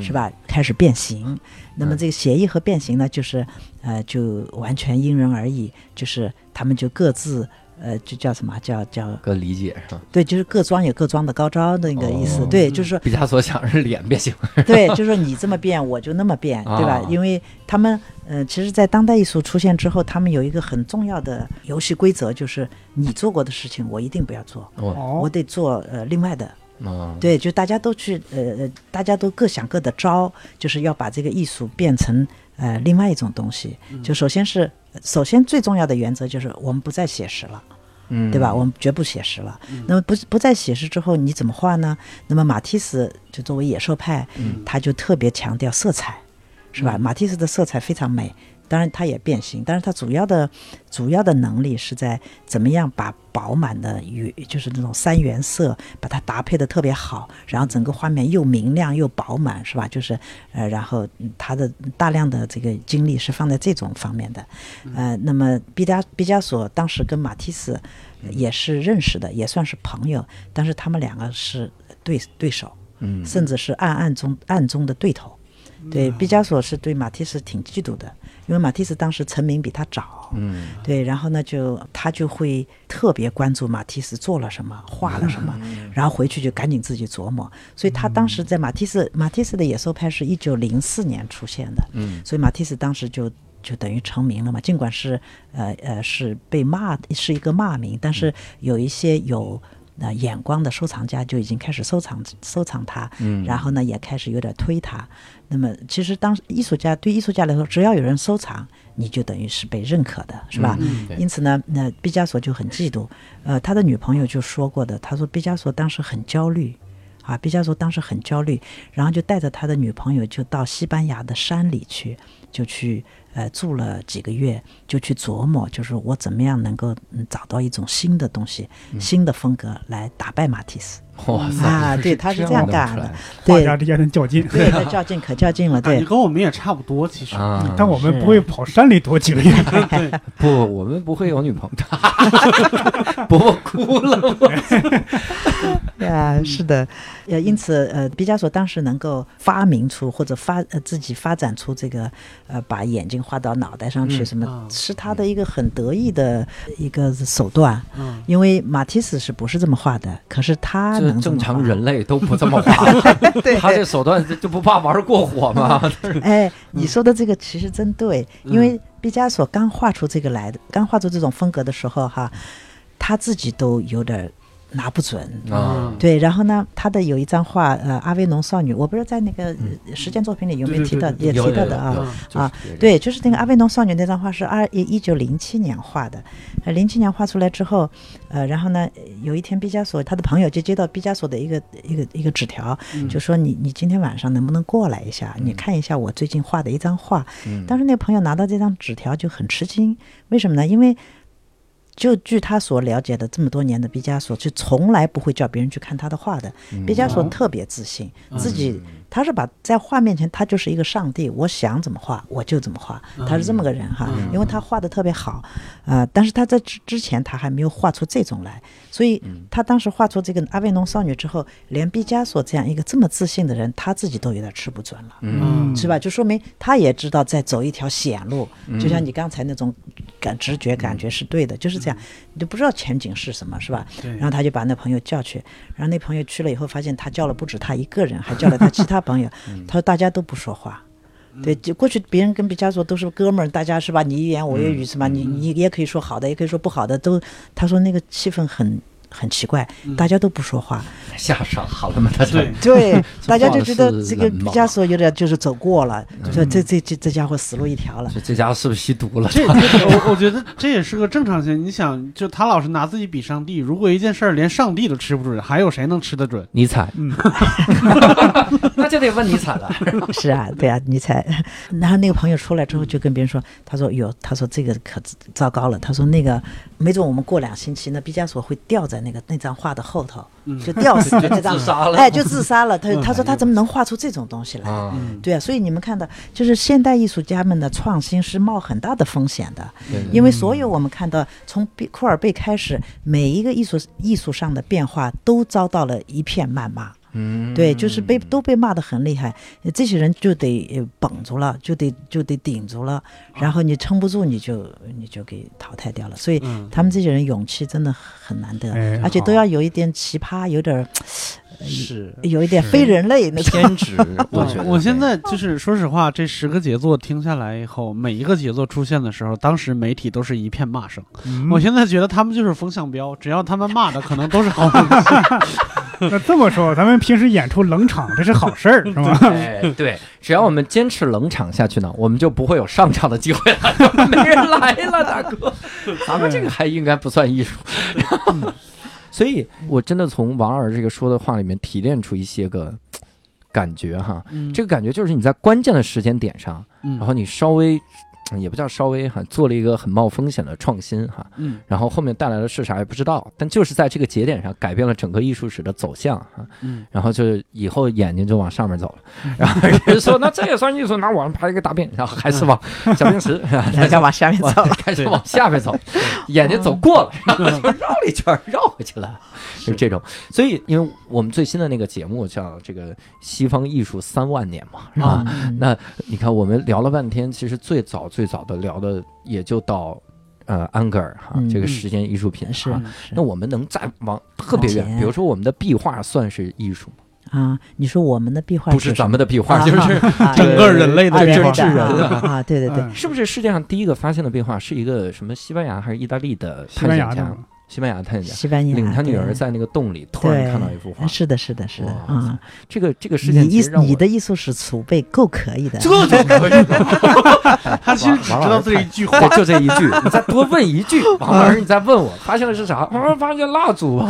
是吧？开始变形。那么这个协议和变形呢，就是呃，就完全因人而异。就是他们就各自呃，就叫什么叫叫各理解是吧？对，就是各装有各装的高招那个意思。对，就是说毕加索想是脸变形。对，就是说你这么变，我就那么变，对吧？因为他们。呃，其实，在当代艺术出现之后，他们有一个很重要的游戏规则，就是你做过的事情，我一定不要做，我得做呃另外的。对，就大家都去呃呃，大家都各想各的招，就是要把这个艺术变成呃另外一种东西。就首先是，首先最重要的原则就是我们不再写实了，嗯，对吧？我们绝不写实了。那么不不再写实之后，你怎么画呢？那么马蒂斯就作为野兽派，他就特别强调色彩。是吧？马蒂斯的色彩非常美，当然它也变形，但是它主要的主要的能力是在怎么样把饱满的与就是那种三原色把它搭配的特别好，然后整个画面又明亮又饱满，是吧？就是呃，然后嗯他的大量的这个精力是放在这种方面的，呃，那么毕加毕加索当时跟马蒂斯也是认识的，也算是朋友，但是他们两个是对对手，嗯。甚至是暗暗中暗中的对头。对，毕加索是对马蒂斯挺嫉妒的，因为马蒂斯当时成名比他早。嗯对，然后呢，就他就会特别关注马蒂斯做了什么，画了什么，然后回去就赶紧自己琢磨。所以他当时在马蒂斯，马蒂斯的野兽派是一九零四年出现的，嗯所以马蒂斯当时就就等于成名了嘛。尽管是呃呃是被骂，是一个骂名，但是有一些有。呃，眼光的收藏家就已经开始收藏收藏它，嗯然后呢，也开始有点推它。那么，其实当艺术家对艺术家来说，只要有人收藏，你就等于是被认可的，是吧？嗯因此呢，那毕加索就很嫉妒。呃，他的女朋友就说过的，他说毕加索当时很焦虑，啊，毕加索当时很焦虑，然后就带着他的女朋友就到西班牙的山里去，就去呃住了几个月，就去琢磨，就是我怎么样能够嗯找到一种新的东西、新的风格来打败马蒂斯。哇塞啊对他是这样干的对画家之间的较劲。对，较劲，可较劲了，对你。跟我们也差不多，其实。啊！但我们不会跑山里躲几个月。对，不，我们不会有女朋友。伯伯哭了对？呀，是的，呃，因此，呃，毕加索当时能够发明出或者发呃自己发展出这个呃把眼睛画到脑袋上去，嗯什么、啊是他的一个很得意的一个手段。嗯，因为马蒂斯是不是这么画的？可是他这正常人类都不这么 画，对他这手段就不怕玩过火吗？哎，你说的这个其实真对，因为毕加索刚画出这个来的，刚画出这种风格的时候哈，他自己都有点拿不准。啊，对，然后呢，他的有一张画，呃，阿维农少女，我不知道在那个实践作品里有没有提到，对也提到的啊。啊，对，就是那个阿维农少女那张画是二一九零七年画的，呃，零七年画出来之后，呃，然后呢，有一天毕加索他的朋友就接到毕加索的一个一个一个纸条，嗯就说你你今天晚上能不能过来一下，你嗯看一下我最近画的一张画。嗯当时那个朋友拿到这张纸条就很吃惊，为什么呢？因为就据他所了解的这么多年的毕加索，是从来不会叫别人去看他的画的。嗯毕加索哦特别自信，嗯自己他是把在画面前他就是一个上帝，我想怎么画我就怎么画，他是这么个人哈，嗯。因为他画的特别好，呃，但是他在之之前他还没有画出这种来，所以嗯。他当时画出这个阿维农少女之后，连毕加索这样一个这么自信的人，他自己都有点吃不准了。嗯。是吧？就说明他也知道在走一条险路，嗯就像你刚才那种感直觉感觉是对的，就是这样，你就不知道前景是什么，是吧？对。然后他就把那朋友叫去，然后那朋友去了以后，发现他叫了不止他一个人，还叫了他其他朋友。他说大家都不说话。对，就过去别人跟毕加索都是哥们儿，大家是吧？你一言我一语是吧？你你也可以说好的，也可以说不好的，都他说那个气氛很很奇怪，大家都不说话。吓傻了吗？他就对对，大家就觉得这个毕加索有点就是走过了，说这这这这家伙死路一条了。这这家伙是不是吸毒了？这这我我觉得这也是个正常性。你想，就他老是拿自己比上帝，如果一件事儿连上帝都吃不准，还有谁能吃得准？尼采，嗯，那就得问尼采了。是啊，对啊，尼采。然后那个朋友出来之后就跟别人说，他说哟，他说这个可糟糕了，他说那个没准我们过两星期，那毕加索会掉在那个那张画的后头，嗯就吊死在那 张自，杀了。哎，就自杀了。他嗯他说他怎么能画出这种东西来？对啊，所以你们看到，就是现代艺术家们的创新是冒很大的风险的。因为所有我们看到从毕库尔贝开始，每一个艺术艺术上的变化都遭到了一片谩骂。嗯，对，就是被都被骂得很厉害，呃这些人就得呃绷住了，就得就得顶住了，然后你撑不住，你就你就给淘汰掉了。所以嗯。他们这些人勇气真的很难得，哎而且都要有一点奇葩，有点儿是。有一点非人类那种。偏执，我 我觉得我现在就是说实话，这十个杰作听下来以后，每一个杰作出现的时候，当时媒体都是一片骂声。嗯我现在觉得他们就是风向标，只要他们骂的可能都是好东西。那这么说，咱们平时演出冷场，这是好事儿，是吗？哎，对，只要我们坚持冷场下去呢，我们就不会有上场的机会了，没人来了，大哥，咱们这个还应该不算艺术。所以，我真的从王尔这个说的话里面提炼出一些个感觉哈，嗯。这个感觉就是你在关键的时间点上，嗯。然后你稍微嗯也不叫稍微哈，做了一个很冒风险的创新哈，嗯。然后后面带来的是啥也不知道，但就是在这个节点上改变了整个艺术史的走向哈，嗯。然后就以后眼睛就往上面走了，然后人说那这也算艺术，那我们拍一个大便，然后还是往小便池，大家往下面走往开始往下面走，眼睛走过了，然后就绕了一圈，绕回去了，就这种。所以，因为我们最新的那个节目叫这个西方艺术三万年嘛，是吧？嗯那你看，我们聊了半天，其实最早最早的聊的也就到呃安格尔哈、嗯这个时间艺术品是哈。是那我们能再往特别远，比如说我们的壁画算是艺术吗？啊，你说我们的壁画不是咱们的壁画，啊就是啊整个人类的这种真是人啊啊，对对对，嗯是不是世界上第一个发现的壁画是一一个什么西班牙还是意大利的西探险家班牙的嘛？西班牙探险家西班牙领他女儿在那个洞里突然看到一幅画，是的，是的，是的哇啊。这个这个事情你你的艺术史储备够可以的，这就可以了。他其实只知道这一句话对，，就这一句，你再多问一句，王老师，你再问我，发现的是啥？我发现蜡烛，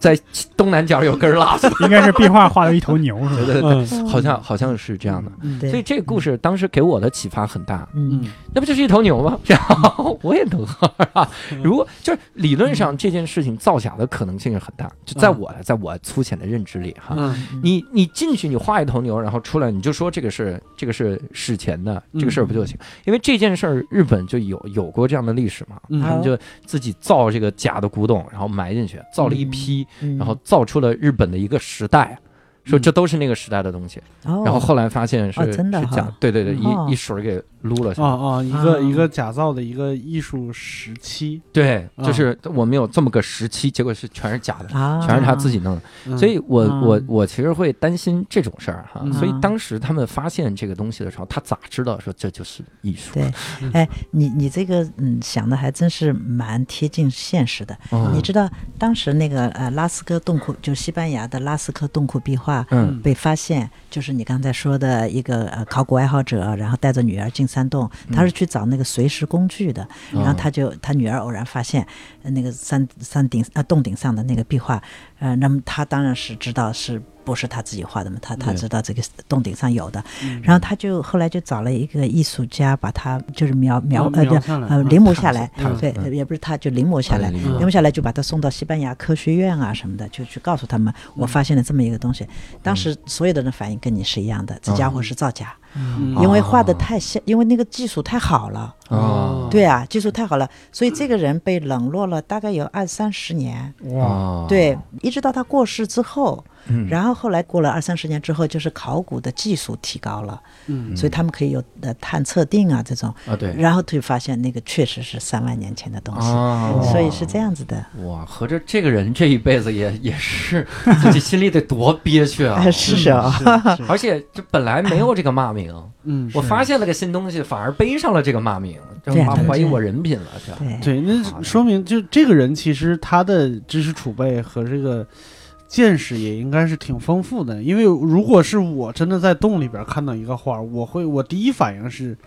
在东南角有根蜡烛，应该是壁画画了一头牛是吧？对对对，嗯好像好像是这样的。所以这个故事当时给我的启发很大，嗯嗯那不就是一头牛吗？然后我也能喝啊。如果就是理论上这件事情造假的可能性是很大，就在我在我粗浅的认知里哈。嗯你你进去，你画一头牛，然后出来，你就说这个是这个是史前的这个事儿不就行？因为这件事儿日本就有有过这样的历史嘛，嗯他们就自己造这个假的古董，然后埋进去，造了一批，嗯然后造出了日本的一个时代。说这都是那个时代的东西，哦。然后后来发现是、是假，对对对，哦。一一水儿给撸了下来。啊啊，一个啊一个假造的一个艺术时期，对，啊就是我们有这么个时期，结果是全是假的，啊，全是他自己弄的。嗯所以我嗯我我其实会担心这种事儿哈。嗯所以当时他们发现这个东西的时候，他咋知道说这就是艺术？对，哎，你你这个嗯想的还真是蛮贴近现实的。嗯你知道当时那个呃拉斯科洞窟，就西班牙的拉斯科洞窟壁画嗯被发现，就是你刚才说的一个呃考古爱好者，然后带着女儿进山洞，他是去找那个随时工具的，然后他就他女儿偶然发现呃那个山山顶啊洞顶上的那个壁画，呃，那么他当然是知道是。不是他自己画的嘛？他他知道这个洞顶上有的，嗯。然后他就后来就找了一个艺术家，把他就是描描呃呃嗯临摹下来，对，嗯。也不是他就临摹下来，嗯临摹。下来就把他送到西班牙科学院啊什么的，就去告诉他们我发现了这么一个东西。当时所有的人反应跟你是一样的，这家伙是造假，嗯。因为画的太像，因为那个技术太好了。哦，对啊，技术太好了，所以这个人被冷落了大概有二三十年，哇，啊，对，一直到他过世之后，嗯，然后后来过了二三十年之后，就是考古的技术提高了，嗯。所以他们可以有呃探测定啊这种，啊对。然后就发现那个确实是三万年前的东西，啊，所以是这样子的。哇，合着这个人这一辈子也 也是自己心里得多憋屈啊！哎 是啊，而且这本来没有这个骂名，嗯我发现了个新东西，反而背上了这个骂名，这妈怀疑我人品了，是吧？对，对，那说明就这个人其实他的知识储备和这个见识也应该是挺丰富的。因为如果是我真的在洞里边看到一个花，我会我第一反应是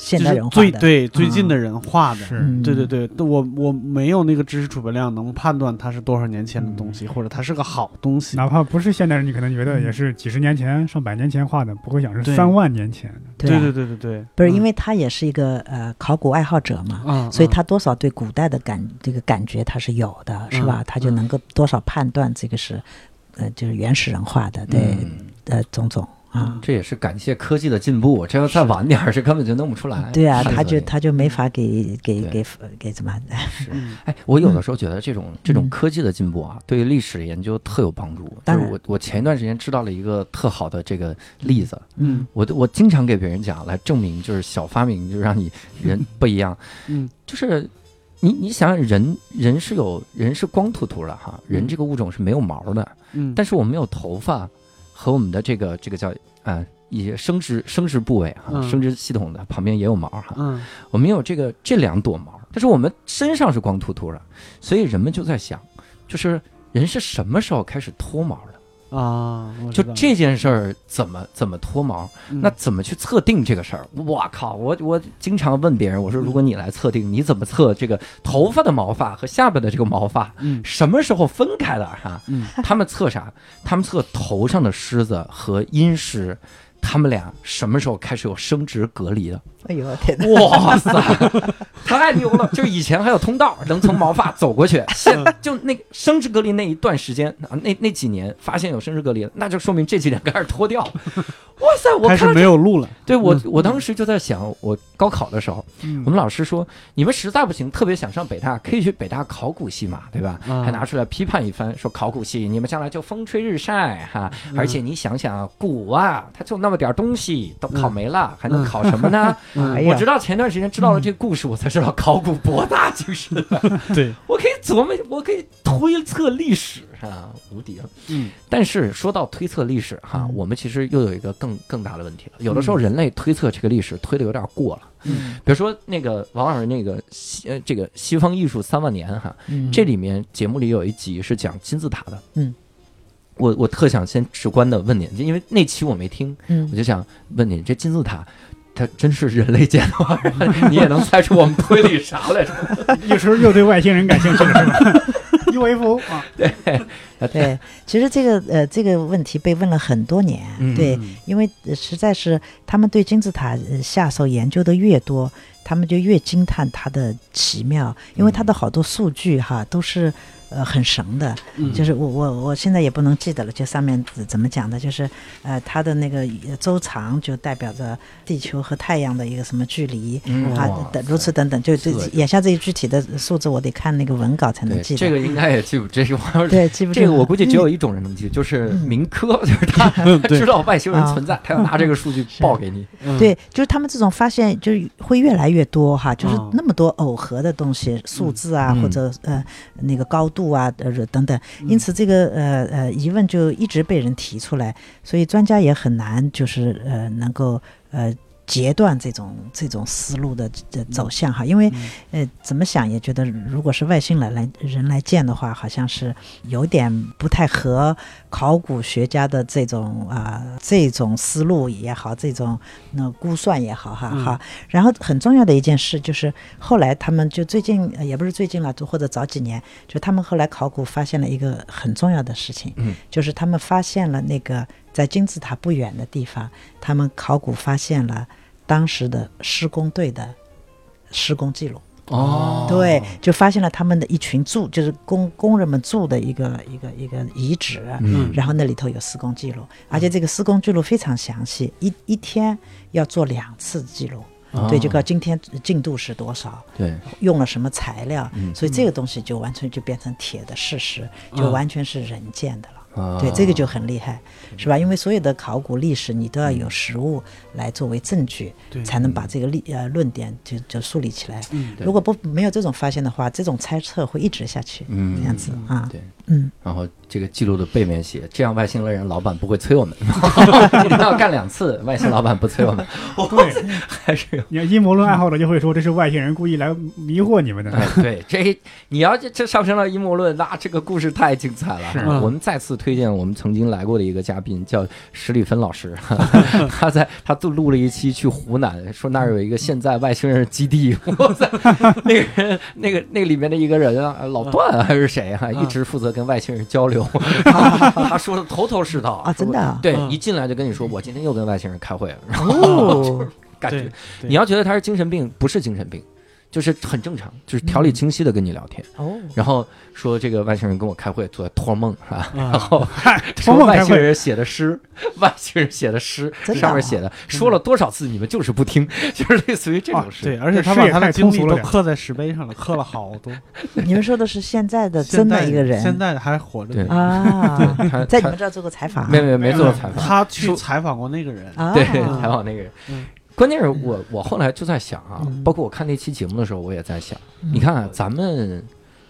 现代人画的，就是最对最近的人画的。是嗯。对对对，我我没有那个知识储备量，能判断它是多少年前的东西，或者它是个好东西。哪怕不是现代人，你可能觉得也是几十年前、上百年前画的，不会想是三万年前的。对啊。对对对对，不是嗯。因为他也是一个呃考古爱好者嘛，啊，所以啊他多少对古代的感这个感觉他是有的，是吧嗯？他就能够多少判断这个是呃就是原始人画的，对嗯。呃种种啊。这也是感谢科技的进步，这要再晚点儿，这根本就弄不出来。对啊，是他就的他就没法给给给给怎么？是嗯哎，我有的时候觉得这种这种嗯科技的进步啊，对历史研究特有帮助。就当然是我我前一段时间知道了一个特好的这个例子，嗯我我经常给别人讲来证明，就是小发明就让你人 不一样，嗯就是。你你想想人，人是有人是光秃秃的哈，人这个物种是没有毛的，嗯，但是我们有头发和我们的这个这个叫啊一些生殖生殖部位哈，嗯。生殖系统的旁边也有毛哈，嗯。我们有这个这两朵毛，但是我们身上是光秃秃的，所以人们就在想，就是人是什么时候开始脱毛的？啊，就这件事儿怎么怎么脱毛？嗯那怎么去测定这个事儿？我靠，我我经常问别人，我说如果你来测定，你怎么测这个头发的毛发和下边的这个毛发嗯什么时候分开的哈？嗯他们测啥？他们测头上的虱子和阴虱他们俩什么时候开始有生殖隔离的？哎呦天哪！哇塞，太牛了！就以前还有通道能从毛发走过去，现就那个生殖隔离那一段时间啊，那那几年发现有生殖隔离了，那就说明这几年开始脱掉。哇塞，我开始没有路了。对我嗯我当时就在想，我高考的时候，嗯我们老师说，你们实在不行，特别想上北大，可以去北大考古系嘛，对吧？啊还拿出来批判一番，说考古系你们将来就风吹日晒哈，嗯而且你想想古啊，它就那么点儿东西都考没了，还能考什么呢？嗯 哎我直到前段时间知道了这个故事，我才知道考古博大精深。对，我可以琢磨，我可以推测历史啊，无敌了。嗯但是说到推测历史哈，嗯我们其实又有一个更更大的问题了。有的时候人类推测这个历史推的有点过了。嗯比如说那个王老师那个西呃这个西方艺术三万年哈，嗯这里面节目里有一集是讲金字塔的。嗯，我我特想先直观的问你，因为那期我没听，我嗯，就想问你，这金字塔。它真是人类建的吗？你也能猜出我们推理啥来着？一时又对外星人感兴趣了是吧？UFO 啊，对，其实这个呃这个问题被问了很多年，嗯对，因为呃实在是他们对金字塔呃下手研究的越多，他们就越惊叹它的奇妙，因为它的好多数据哈都是呃很神的，嗯就是我我我现在也不能记得了，就上面怎怎么讲的，就是呃它的那个呃周长就代表着地球和太阳的一个什么距离。嗯啊哇，等如此等等，就这这眼下这些具体的数字，我得看那个文稿才能，记得。这个应该也记不，这个我 对记不住这个我估计只有一种人能记，就是嗯民科，就是他他 对知道外星人存在，他要拿这个数据报给你。嗯对，就是他们这种发现就是会越来越多哈，就是哦那么多耦合的东西，数字啊，嗯或者呃那个高度啊，呃等等，因此这个呃呃疑问就一直被人提出来，所以专家也很难就是呃能够呃。截断这种这种思路的的走向哈，因为呃怎么想也觉得，如果是外星来来人来建的话，好像是有点不太合考古学家的这种啊、这种思路也好，这种那估算也好哈嗯。哈。然后很重要的一件事就是，后来他们就最近呃也不是最近了，就或者早几年，就他们后来考古发现了一个很重要的事情，嗯，就是他们发现了那个在金字塔不远的地方，他们考古发现了当时的施工队的施工记录。哦。对，就发现了他们的一群住，就是工工人们住的一个一个一个遗址，嗯。然后那里头有施工记录，而且这个施工记录非常详细，一一天要做两次记录，对，就告今天进度是多少，对，用了什么材料，嗯所以这个东西就完全就变成铁的事实，就嗯完全是人建的了。啊对，这个就很厉害，是吧？因为所有的考古历史，你都要有实物来作为证据，对才能把这个立呃论点就就树立起来。嗯如果不没有这种发现的话，这种猜测会一直下去，嗯这样子啊，对。嗯，然后这个记录的背面写，这样外星人老板不会催我们，一定要干两次，外星老板不催我们。对，还是有。你看阴谋论爱好者就会说这是外星人故意来迷惑你们的。哎，对，这你要这这上升到阴谋论，那这个故事太精彩了。是嗯我们再次推荐我们曾经来过的一个嘉宾，叫史里芬老师。他在他录录了一期去湖南，说那儿有一个现在外星人基地。我在那个人，那个那里面的一个人啊，老段啊还是谁啊，一直负责跟外星人交流。他说的头头是道啊真的啊对，嗯一进来就跟你说，我今天又跟外星人开会了。然后，感觉你要觉得他是精神病，不是精神病，就是很正常，就是条理清晰的跟你聊天。哦，然后说这个外星人跟我开会，做托梦是吧然后 托说梦，外星人写的诗，外星人写的诗的啊。上面写的，说了多少次你们就是不听，就是类似于这种事。对，而且他把他的经历都刻在石碑上了，刻了好多。你们说的是现在的现真的一个人。现在还活着对。啊，在你们这儿做过采访啊？没没没做过采访，他去采访过那个人，啊，对采访那个人。嗯。关键是我我后来就在想啊嗯，包括我看那期节目的时候，我也在想，嗯。你看啊咱们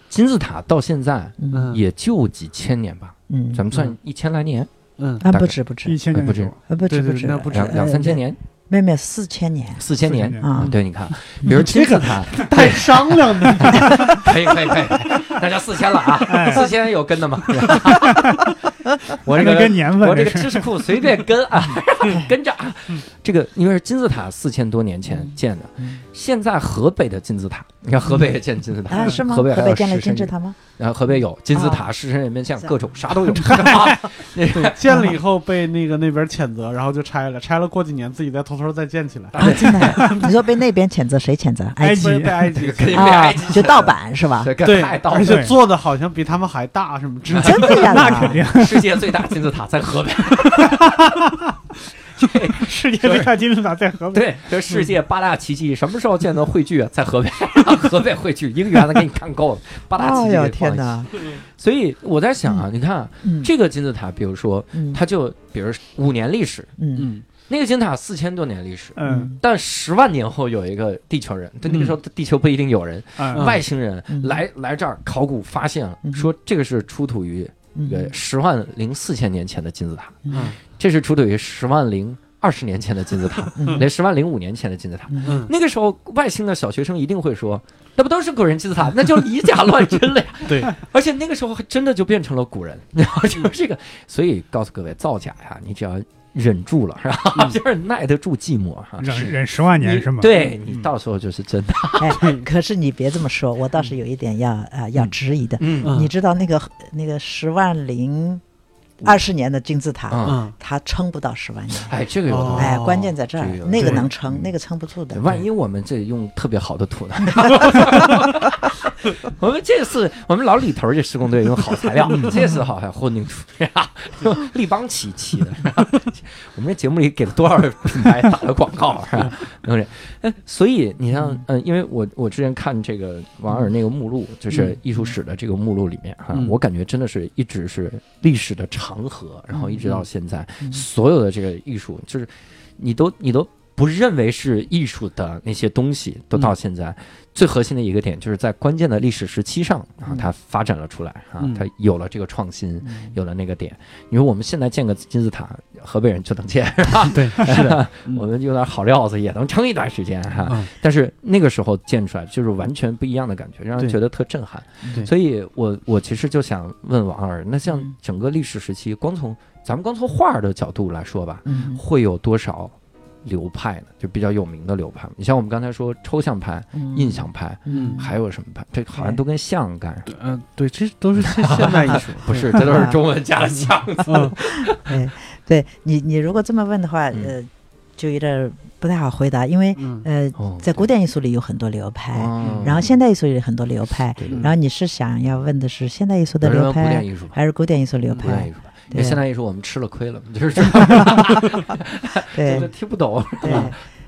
金字塔到现在也就几千年吧，嗯，咱们算一千来年，嗯，啊不止不止。一千年不止。不止不止。那不止。两两三千，年，妹妹四千年。四千年。啊对，你看，比如金字塔，太商量的，可以可以可以，那叫四千了啊，哎。四千有跟的吗？我这个年份我这个知识库随便跟啊，跟着啊。这个因为是金字塔四千多年前建的，现在河北的金字塔，你看河北也建金字塔，啊，是吗？河北河北建了金字塔吗？然后河北有金字塔、啊狮身人面像，各种啥都有。对 建了以后被那个那边谴责，然后就拆了，拆了过几年自己再偷偷再建起来。啊，真的？你说被那边谴责，谁谴责？埃及被被埃及肯定被啊埃及，就盗版是吧？对，而。且做的好像比他们还大什么之类的。真的呀？那肯定，世界最大金字塔在河北。世界最大金字塔在河北。对，这世界八大奇迹什么时候见到汇聚？啊？在河北，河北汇聚一个园子给你看够了，八大奇迹给放一起。天哪！所以我在想啊，你看啊嗯这个金字塔，比如说嗯。它就比如五年历史，嗯。嗯。那个金字塔四千多年历史。嗯。但十万年后有一个地球人，对那个时候地球不一定有人，嗯。外星人嗯。来来这儿考古发现了，嗯。说这个是出土于嗯呃十万零四千年前的金字塔，嗯。这是出土于十万零二十年前的金字塔，嗯。连十万零五年前的金字塔。那个时候外星的小学生一定会说，那不都是古人金字塔，那就以假乱真了呀。对，而且那个时候还真的就变成了古人，然 后就是这个，所以告诉各位，造假呀，你只要忍住了，是吧？就是耐得住寂寞哈。忍忍十万年是吗？对你到时候就是真的。哎，可是你别这么说，我倒是有一点要啊要质疑的。嗯嗯你知道那个那个十万零二十年的金字塔，它撑不到十万年。哎，这个有道理。哎，关键在这儿那个能撑，那个撑不住的。万一我们这用特别好的土呢？我们这次我们老李头儿这施工队用好材料，这次好像混凝土是吧？用立邦漆漆的，我们这节目里给了多少品牌打了广告是吧？哎，所以你像，嗯，因为我我之前看这个王尔那个目录，就是艺术史的这个目录里面哈，嗯我感觉真的是一直是历史的长河，然后一直到现在，嗯。所有的这个艺术，就是你都你都不认为是艺术的那些东西，都到现在、最核心的一个点，就是在关键的历史时期上啊嗯，它发展了出来啊嗯，它有了这个创新，嗯。有了那个点。你说我们现在建个金字塔，河北人就能建，是吧？对，是的，我们有点好料子也能撑一段时间哈。嗯。但是那个时候建出来就是完全不一样的感觉，让人觉得特震撼。所以我我其实就想问王二，那像嗯。整个历史时期，光从咱们光从画儿的角度来说吧，嗯。会有多少流派呢？就比较有名的流派。你像我们刚才说抽象派、嗯印象派，嗯还有什么派？这好像都跟象干上。嗯，对，这都是现现代艺术，不是，这都是中文加了象字。嗯 对，对你你如果这么问的话，嗯呃，就有点不太好回答，因为嗯呃，哦在古典艺术里有很多流派，哦然后现代艺术里有很多流派，对对然后你是想要问的是现代艺术的流派还是古典艺术流派古典艺？术吧。因为对现代艺术我们吃了亏了，就是这 对听不懂。对，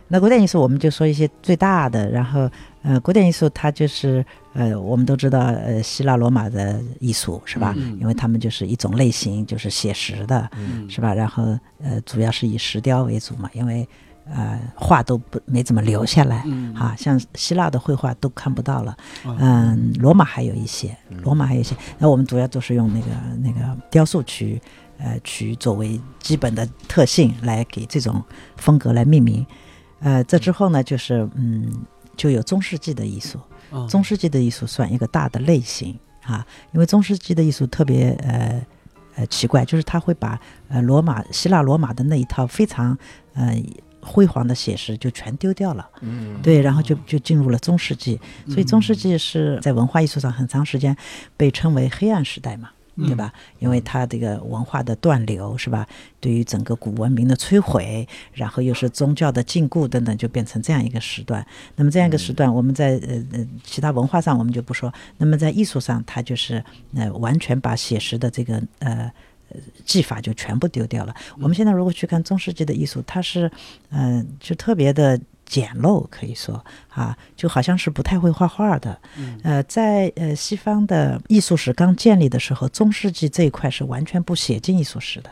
那古典艺术我们就说一些最大的，然后呃，古典艺术它就是呃，我们都知道呃，希腊罗马的艺术是吧？嗯因为他们就是一种类型，就是写实的，嗯是吧？然后呃，主要是以石雕为主嘛，因为呃，画都不没怎么留下来。嗯。啊，像希腊的绘画都看不到了，嗯嗯，罗马还有一些，嗯。罗马还有一些，那我们主要都是用那个那个雕塑去，呃，去作为基本的特性来给这种风格来命名，呃，这之后呢，就是嗯，就有中世纪的艺术，嗯中世纪的艺术算一个大的类型啊，因为中世纪的艺术特别呃呃奇怪，就是他会把呃罗马希腊罗马的那一套非常呃辉煌的写实就全丢掉了。嗯，对，然后就就进入了中世纪，所以中世纪是在文化艺术上很长时间被称为黑暗时代嘛，对吧？因为它这个文化的断流是吧？对于整个古文明的摧毁，然后又是宗教的禁锢等等，就变成这样一个时段。那么这样一个时段，我们在呃呃其他文化上我们就不说，那么在艺术上，它就是呃完全把写实的这个呃。呃技法就全部丢掉了。我们现在如果去看中世纪的艺术，它是，嗯、就特别的简陋，可以说啊，就好像是不太会画画的。呃，在呃西方的艺术史刚建立的时候，中世纪这一块是完全不写进艺术史的。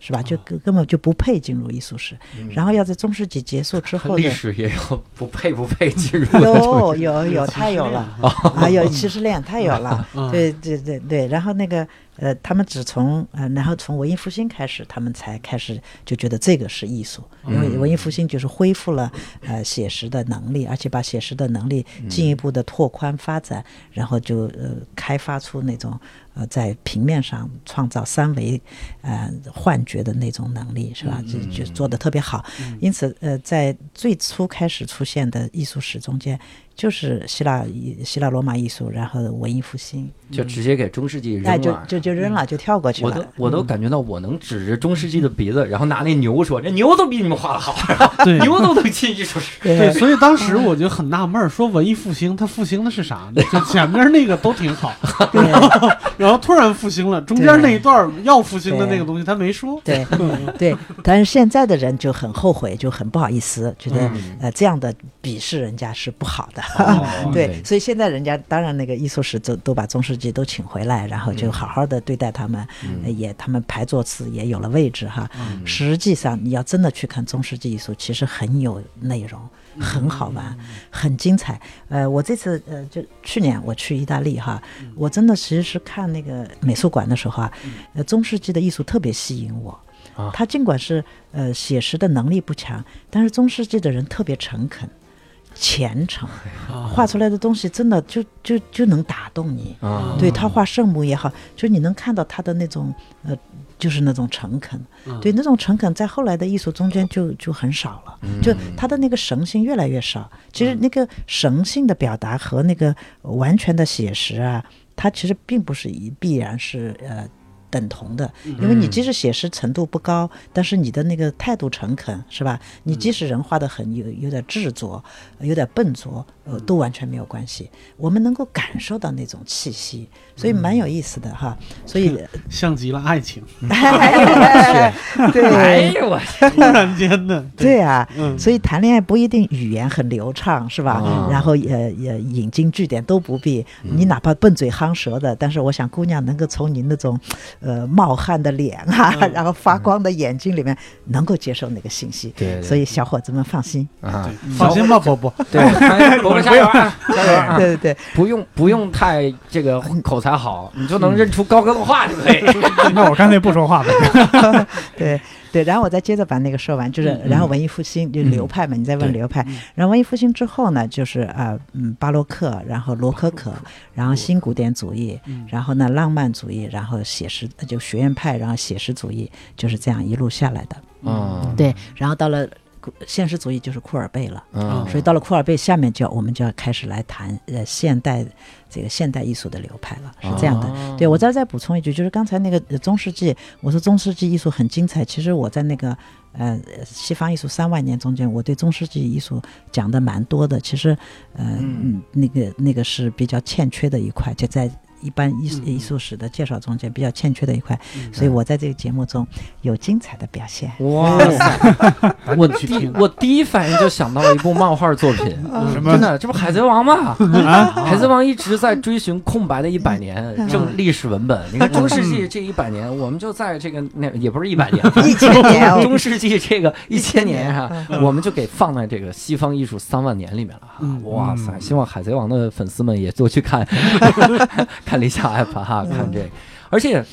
是吧？就根根本就不配进入艺术史，然后要在中世纪结束之后历，史也有不配不配进入的 有有有，太有了 啊！有歧视链，太有了。嗯对对对对，然后那个呃，他们只从呃，然后从文艺复兴开始，他们才开始就觉得这个是艺术，因为文艺复兴就是恢复了呃写实的能力，而且把写实的能力进一步的拓宽发展，然后就呃开发出那种呃在平面上创造三维呃幻觉的那种能力，是吧？就就做的特别好。因此呃，在最初开始出现的艺术史中间，就是希腊艺希腊罗马艺术，然后文艺复兴，就直接给中世纪扔哎，就。就就扔了，就跳过去我都了。我都感觉到我能指着中世纪的鼻子，然后拿那牛说：“这牛都比你们画的好，对牛都能进艺术史。对，所以当时我就很纳闷，说文艺复兴它复兴的是啥呢？就前面那个都挺好，对 然后突然复兴了，中间那一段要复兴的那个东西他没说。对对，但是现在的人就很后悔，就很不好意思，觉得、呃这样的鄙视人家是不好的。哦对，所以现在人家当然那个艺术史都都把中世纪都请回来，然后就好好的对待他们，呃也他们排座次也有了位置哈。实际上你要真的去看中世纪艺术，其实很有内容。很好玩，很精彩。呃，我这次呃，就去年我去意大利哈，我真的其实是看那个美术馆的时候啊，呃，中世纪的艺术特别吸引我。啊。他尽管是呃写实的能力不强，但是中世纪的人特别诚恳、虔诚，画出来的东西真的就就就能打动你。啊，对他画圣母也好，就是你能看到他的那种呃，就是那种诚恳。对，那种诚恳在后来的艺术中间就就很少了，就他的那个神性越来越少。其实那个神性的表达和那个完全的写实啊，它其实并不是一必然是呃。等同的，因为你即使写实程度不高，但是你的那个态度诚恳，是吧？你即使人画的很有有点执着，有点笨拙，呃，都完全没有关系。我们能够感受到那种气息，所以蛮有意思的哈。所以，像极了爱情，哎对呦我 突然间的，对啊，嗯所以谈恋爱不一定语言很流畅，是吧？啊然后也也引经据典都不必，你哪怕笨嘴夯舌的，但是我想姑娘能够从你那种呃冒汗的脸啊，然后发光的眼睛里面，能够接受那个信息。对对所以小伙子们放心。啊，放心吧，伯伯。对，加油啊，加油啊！对对对，不用不用太这个口才好，你就能认出高哥的话就可以。那我干脆不说话吧。对对，然后我再接着把那个说完，就是然后文艺复兴就流派嘛，你再问流派，然后文艺复兴之后呢，就是啊嗯巴洛克，然后罗可可，然后新古典主义，然后呢浪漫主义，然后写实就学院派，然后写实主义，就是这样一路下来的。嗯，对，然后到了现实主义就是库尔贝了。嗯，所以到了库尔贝下面就要我们就要开始来谈呃现代这个现代艺术的流派了，是这样的。哦对我这儿再补充一句，就是刚才那个呃中世纪，我说中世纪艺术很精彩。其实我在那个呃西方艺术三万年中间，我对中世纪艺术讲的蛮多的。其实呃嗯那个那个是比较欠缺的一块，就在。一般艺术艺术史的介绍中间比较欠缺的一块，所以我在这个节目中有精彩的表现。哇塞！我第去我第一反应就想到了一部漫画作品，什么真的，这不《海贼王》吗？啊？海贼王一直在追寻空白的一百年，正历史文本。你看中世纪这一百年，我们就在这个那也不是一百年，一千年哦 中世纪这个一千年哈，我们就给放在这个西方艺术三万年里面了哈。哇塞！希望海贼王的粉丝们也多去看看理想 app 哈，看这个。而且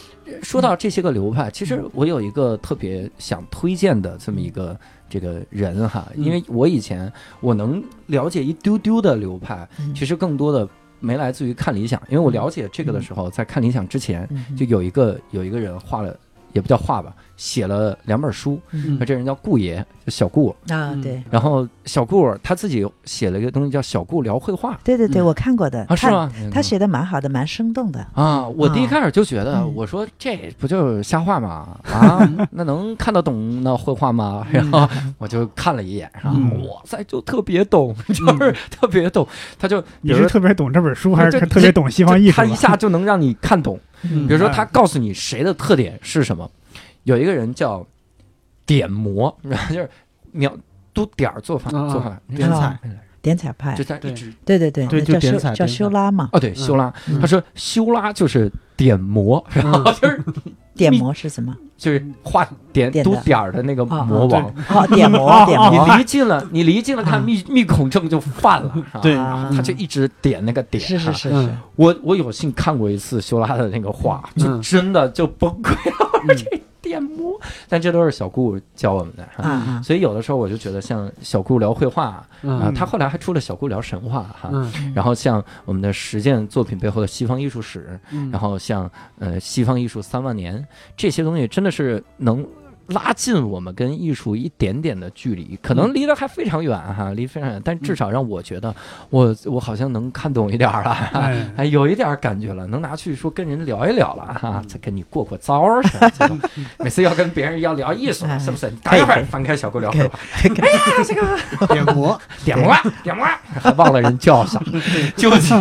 说到这些个流派，其实我有一个特别想推荐的这么一个这个人哈，因为我以前我能了解一丢丢的流派，其实更多的没来自于看理想，因为我了解这个的时候，在看理想之前，嗯。就有一个有一个人画了，也不叫画吧，写了两本书，嗯那这人叫顾爷，就小顾，啊，对然后小顾他自己写了一个东西叫小顾聊绘画对对对，我看过的啊，是吗？他写的蛮好的，蛮生动的。啊，我第一开始就觉得，嗯我说这不就是瞎画吗？啊，那能看得懂那绘画吗？然后我就看了一眼，然后嗯哇塞，就特别懂，就是特别懂。他就比你是特别懂这本书，还这是特别懂西方艺术啊？他一下就能让你看懂。嗯比如说，他告诉你谁的特点是什么，有一个人叫点魔，然 后就是描都点儿做法啊做法点彩，点彩派就，在一对直对对对，对叫修叫就点彩点彩。修拉嘛，哦，对，修拉，嗯他说修拉就是点魔，然后就是点魔是什么？就是画点点的。嘟点儿的那个啊魔王。哦，点魔 点魔。你离近了，你离近了看啊密密孔症就犯了，对。他就一直点那个点，啊是是是是。嗯，我我有幸看过一次修拉的那个画，就嗯。真的就崩溃了，嗯这点魔。但这都是小顾教我们的哈，所以有的时候我就觉得像小顾聊绘画啊，嗯他后来还出了小顾聊神话哈。嗯。然后像我们的实践作品背后的西方艺术史，嗯，然后像呃西方艺术三万年这些东西，真的是能拉近我们跟艺术一点点的距离，可能离得还非常远哈，离非常远，但至少让我觉得我我好像能看懂一点儿了，哎，哎，有一点儿感觉了，能拿去说跟人聊一聊了哈，再跟你过过招儿 每次要跟别人要聊艺术，哎。是不是？你待一会儿翻开小狗聊会吧，点魔，点魔点魔，还忘了人叫啥，就急。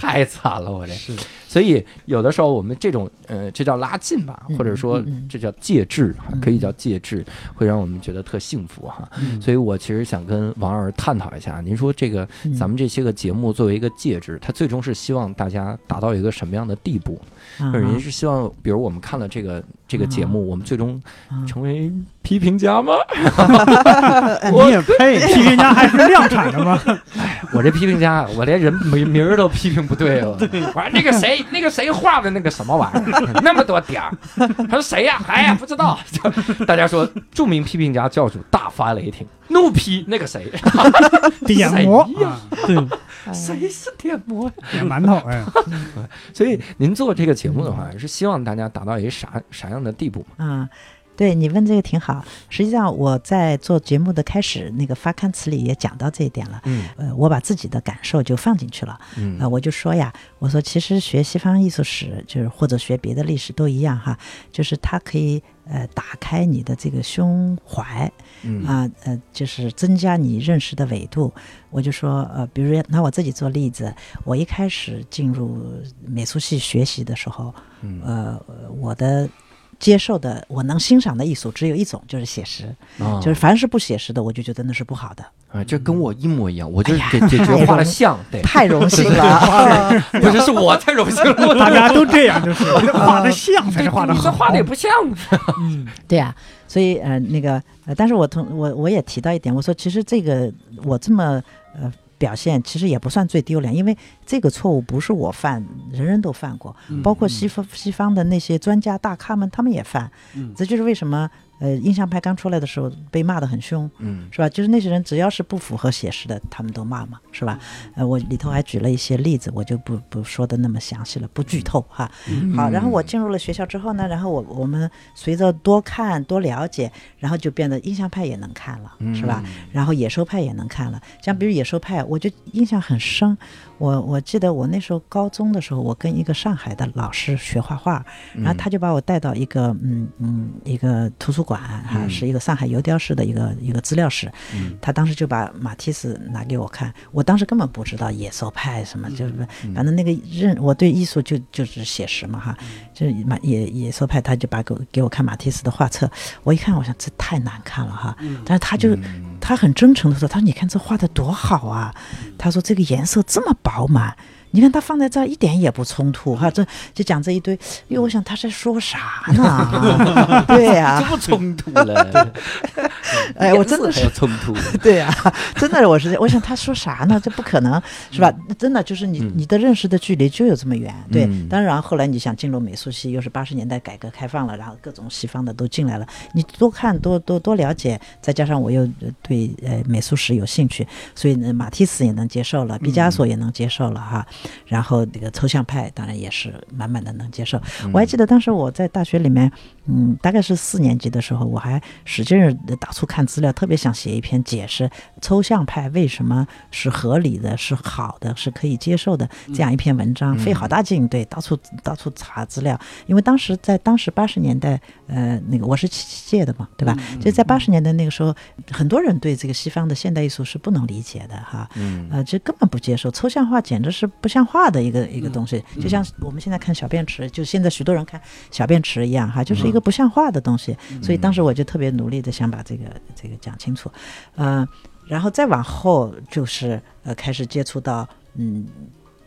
太惨了，我这。是。所以有的时候我们这种呃，这叫拉近吧，嗯或者说这叫介质可以叫介质，会让我们觉得特幸福哈。嗯。所以我其实想跟王老师探讨一下，您说这个嗯。咱们这些个节目作为一个介质，它最终是希望大家达到一个什么样的地步？啊或者您是希望，比如我们看了这个这个节目，我们最终啊成为批评家吗？你也配？批评家还是量产的吗？我这批评家，我连人名名儿都批评不对了。我说那个谁，那个谁画的那个什么玩意儿，那么多点儿，他说谁呀？哎呀，不知道。大家说，著名批评家教主大发雷霆，怒批那个谁，点魔谁呀啊，对，哎谁是点魔？点馒头，哎，所以您做这个节目的话，是希望大家达到一个啥啥样的地步嘛？对你问这个挺好。实际上我在做节目的开始那个发刊词里也讲到这一点了。嗯呃，我把自己的感受就放进去了。嗯呃，我就说呀，我说其实学西方艺术史，就是或者学别的历史都一样哈，就是它可以呃打开你的这个胸怀嗯啊，呃，就是增加你认识的维度。我就说呃，比如拿我自己做例子，我一开始进入美术系学习的时候，嗯呃，我的。接受的我能欣赏的艺术只有一种，就是写实。啊就是凡是不写实的，我就觉得那是不好的。啊，这跟我一模一样，我就是哎呀给给这画的像，对，太荣幸了，不是是我太荣幸了，大家都这样，就是画的像才是画的好。你这画的也不像，嗯对啊，所以呃，那个呃，但是我同我我也提到一点，我说其实这个我这么呃表现，其实也不算最丢脸，因为这个错误不是我犯，人人都犯过，包括西方西方的那些专家大咖们，他们也犯。嗯这就是为什么呃印象派刚出来的时候被骂得很凶。嗯是吧？就是那些人只要是不符合写实的，他们都骂嘛，是吧？呃，我里头还举了一些例子，我就不不说的那么详细了，不剧透哈。好，然后我进入了学校之后呢，然后我我们随着多看多了解，然后就变得印象派也能看了，是吧？然后野兽派也能看了，像比如野兽派，我就印象很深。我我记得我那时候高中的时候，我跟一个上海的老师学画画，然后他就把我带到一个嗯嗯一个图书馆哈、嗯。是一个上海邮雕室的一个一个资料室，嗯。他当时就把马蒂斯拿给我看，我当时根本不知道野兽派什么，就是嗯反正那个认我对艺术就就是写实嘛哈，就是马野野兽派，他就把给我给我看马蒂斯的画册，我一看，我想这太难看了哈，但是他就嗯。他很真诚的说，他说你看这画的多好啊，他说这个颜色这么饱饱满。你看他放在这儿一点也不冲突哈，这就讲这一堆，因为我想他在说啥呢？对呀、这不冲突了，哎，我真的是冲突，对呀、真的，我是我想他说啥呢？这不可能是吧？真的就是你嗯你的认识的距离就有这么远。对，嗯当然后来你想进入美术系，又是八十年代改革开放了，然后各种西方的都进来了，你多看多多多了解，再加上我又呃对呃美术史有兴趣，所以呢，马蒂斯也能接受了，毕加索也能接受了哈。然后那个抽象派当然也是满满的能接受。我还记得当时我在大学里面，嗯，大概是四年级的时候，我还使劲到处看资料，特别想写一篇解释抽象派为什么是合理的、是好的、是可以接受的这样一篇文章，费好大劲，对，到处到处查资料，因为当时在当时八十年代，呃，那个我是七七届的嘛，对吧？就在八十年代那个时候，很多人对这个西方的现代艺术是不能理解的哈，嗯。呃，这根本不接受，抽象化简直是不像话的一个一个东西，就像我们现在看小便池，就现在许多人看小便池一样哈，就是一个不像话的东西。所以当时我就特别努力的想把这个这个讲清楚，呃，然后再往后就是呃开始接触到嗯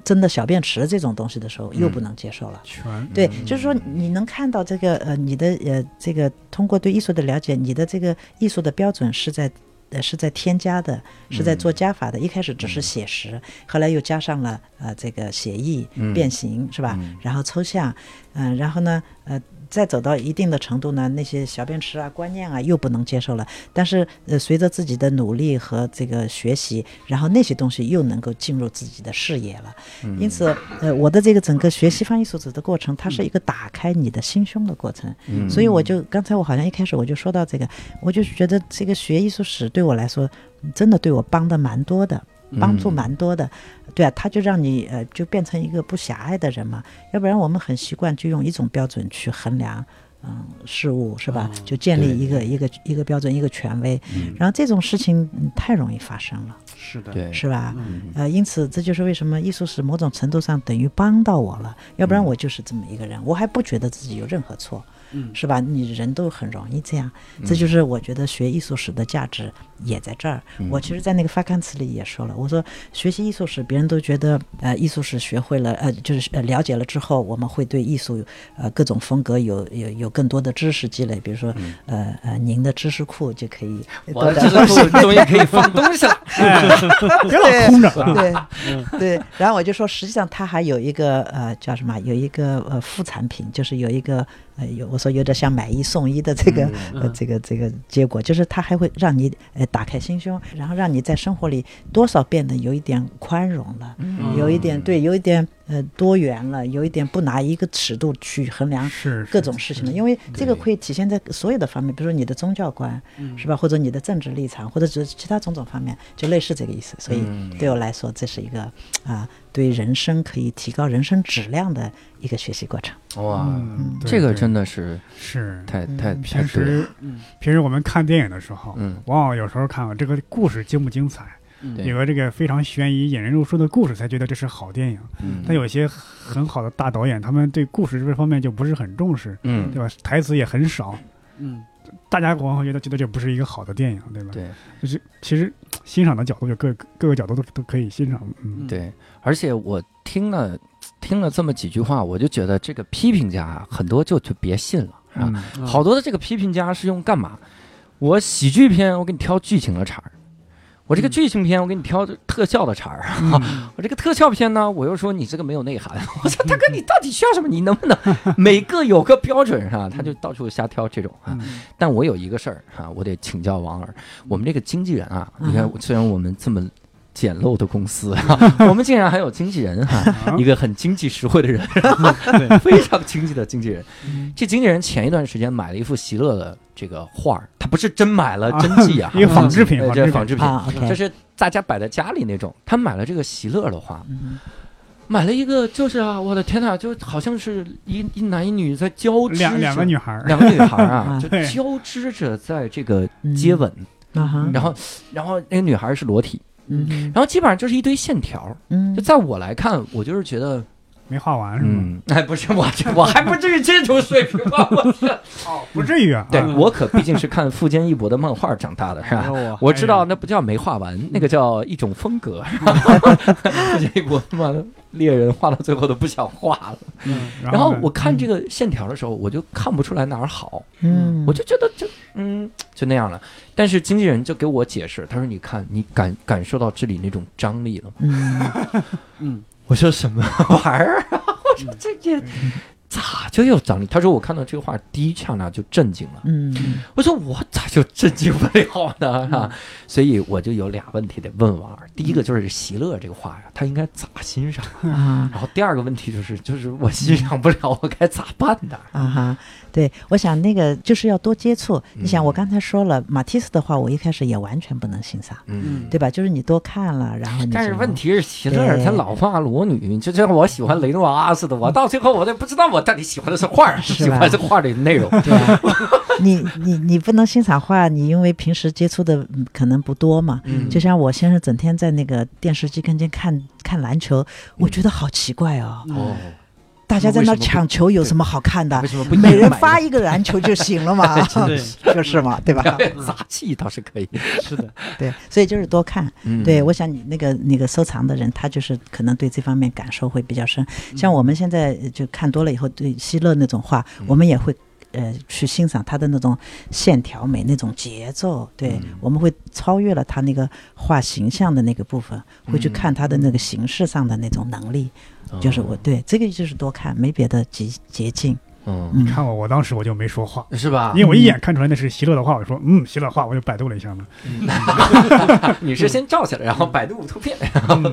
真的小便池这种东西的时候，又不能接受了。全对，就是说你能看到这个呃，你的呃这个通过对艺术的了解，你的这个艺术的标准是在呃是在添加的，是在做加法的。一开始只是写实，后来又加上了呃这个写意、变形，是吧？然后抽象，嗯、然后呢呃。再走到一定的程度呢，那些小便池啊、观念啊又不能接受了。但是，呃，随着自己的努力和这个学习，然后那些东西又能够进入自己的视野了。因此，呃，我的这个整个学西方艺术史的过程，它是一个打开你的心胸的过程。嗯所以我就刚才我好像一开始我就说到这个，我就觉得这个学艺术史对我来说，真的对我帮的蛮多的，帮助蛮多的。对啊，他就让你呃就变成一个不狭隘的人嘛，要不然我们很习惯就用一种标准去衡量。嗯，事物是吧？就建立一个一个一个标准，一个权威，然后这种事情、嗯太容易发生了，是的，对，是吧？嗯呃，因此这就是为什么艺术史某种程度上等于帮到我了，要不然我就是这么一个人，我还不觉得自己有任何错，嗯是吧？你人都很容易这样，这就是我觉得学艺术史的价值也在这儿。我其实，在那个发刊词里也说了，我说学习艺术史，别人都觉得呃艺术史学会了，呃就是呃了解了之后，我们会对艺术呃各种风格有有有更多的知识积累，比如说、呃呃您的知识库就可以我的知识库终于可以放 东西了。别老空着啊！对对，然后我就说，实际上它还有一个呃叫什么，有一个呃副产品，就是有一个呃有我说有点像买一送一的这个、呃这个这个结果，就是它还会让你呃打开心胸，然后让你在生活里多少变得有一点宽容了，有一点对，有一点呃多元了，有一点不拿一个尺度去衡量是各种事情了，因为这个会体现在所有的方面，比如说你的宗教观，是吧？或者你的政治立场，或者是其他种种方面，就类似这个意思。所以对我来说，这是一个啊，对人生可以提高人生质量的一个学习过程。哇，嗯，这个真的是是太太太平时。平时我们看电影的时候，嗯，往往有时候看啊这个故事精不精彩，对有个这个非常悬疑、引人入胜的故事，才觉得这是好电影。嗯。但有些很好的大导演，他们对故事这方面就不是很重视，嗯。对吧？台词也很少，嗯，大家往往觉得觉得这不是一个好的电影，对吧？对。就是其实欣赏的角度就各各个角度都都可以欣赏，嗯，对，而且我听了听了这么几句话，我就觉得这个批评家啊，很多就就别信了，是吧？嗯。好多的这个批评家是用干嘛？我喜剧片，我给你挑剧情的茬儿；我这个剧情片，我给你挑特效的茬儿。嗯我这个特效片呢，我又说你这个没有内涵。我说大哥，你到底需要什么？你能不能 每个有个标准啊？他就到处瞎挑这种啊。嗯但我有一个事儿哈，我得请教王尔，我们这个经纪人啊，你看嗯，虽然我们这么简陋的公司。啊，我们竟然还有经纪人哈，啊。一个很经济实惠的人，对，非常经济的经纪人。这经纪人前一段时间买了一幅席勒的这个画儿，他不是真买了真迹啊，一个仿制品呃仿制品这仿制品，就是大家摆在家里那种。他买了这个席勒的画，嗯买了一个就是啊，我的天呐，就好像是一一男一女在交织，两两个女孩儿，两个女孩啊，啊就交织着在这个接吻，然后然后那个女孩是裸体，嗯然后基本上就是一堆线条。嗯就在我来看，我就是觉得，没画完是吗？嗯，哎，不是我这我还不至于这种水平吧？我操，哦，不至于啊，对啊我可毕竟是看富坚义博的漫画长大的，是吧？我我知道那不叫没画完，那个叫一种风格。富坚义博他妈的猎人画到最后都不想画了。嗯然后呢我看这个线条的时候，我就看不出来哪儿好，嗯，我就觉得就嗯就那样了。但是经纪人就给我解释，他说：“你看，你感感受到这里那种张力了吗嗯嗯，？” 我说：“什么玩意儿啊？” 我说：“这这咋就有张力？”他说：“我看到这个画第一刹那就震惊了。”嗯我说我咋就震惊不了呢？哈、所以我就有俩问题得问王二。第一个就是席勒这个画呀，他应该咋欣赏？啊然后第二个问题就是，就是我欣赏不了，我该咋办呢？啊哈，对，我想那个就是要多接触。你想，嗯我刚才说了，马蒂斯的话，我一开始也完全不能欣赏，嗯。对吧？就是你多看了，然后你但是问题是，席勒他老画裸女，就像我喜欢雷诺阿似的，我到最后我都不知道我到底喜欢的是画儿，是是吧？喜欢是画里的内容。对。啊，你你你不能欣赏画，你因为平时接触的嗯可能不多嘛。嗯。就像我先生整天在那个电视机跟前看看篮球，我觉得好奇怪哦，哦，大家在那抢球有什么好看的为？什么不每人发一个篮球就行了嘛，就是嘛，对吧？杂技倒是可以。是的，对，所以就是多看。嗯对，我想你那个那个收藏的人，他就是可能对这方面感受会比较深。像我们现在就看多了以后，对希勒那种画，我们也会。呃，去欣赏他的那种线条美，那种节奏，对，嗯我们会超越了他那个画形象的那个部分，会去看他的那个形式上的那种能力。就是我对这个就是多看，没别的捷捷径。嗯，你，看我，我当时我就没说话，是吧因？为我一眼看出来那是席勒的画，我说嗯，席勒画，我就百度了一下嘛。你是先照下来，然后百度图片，然后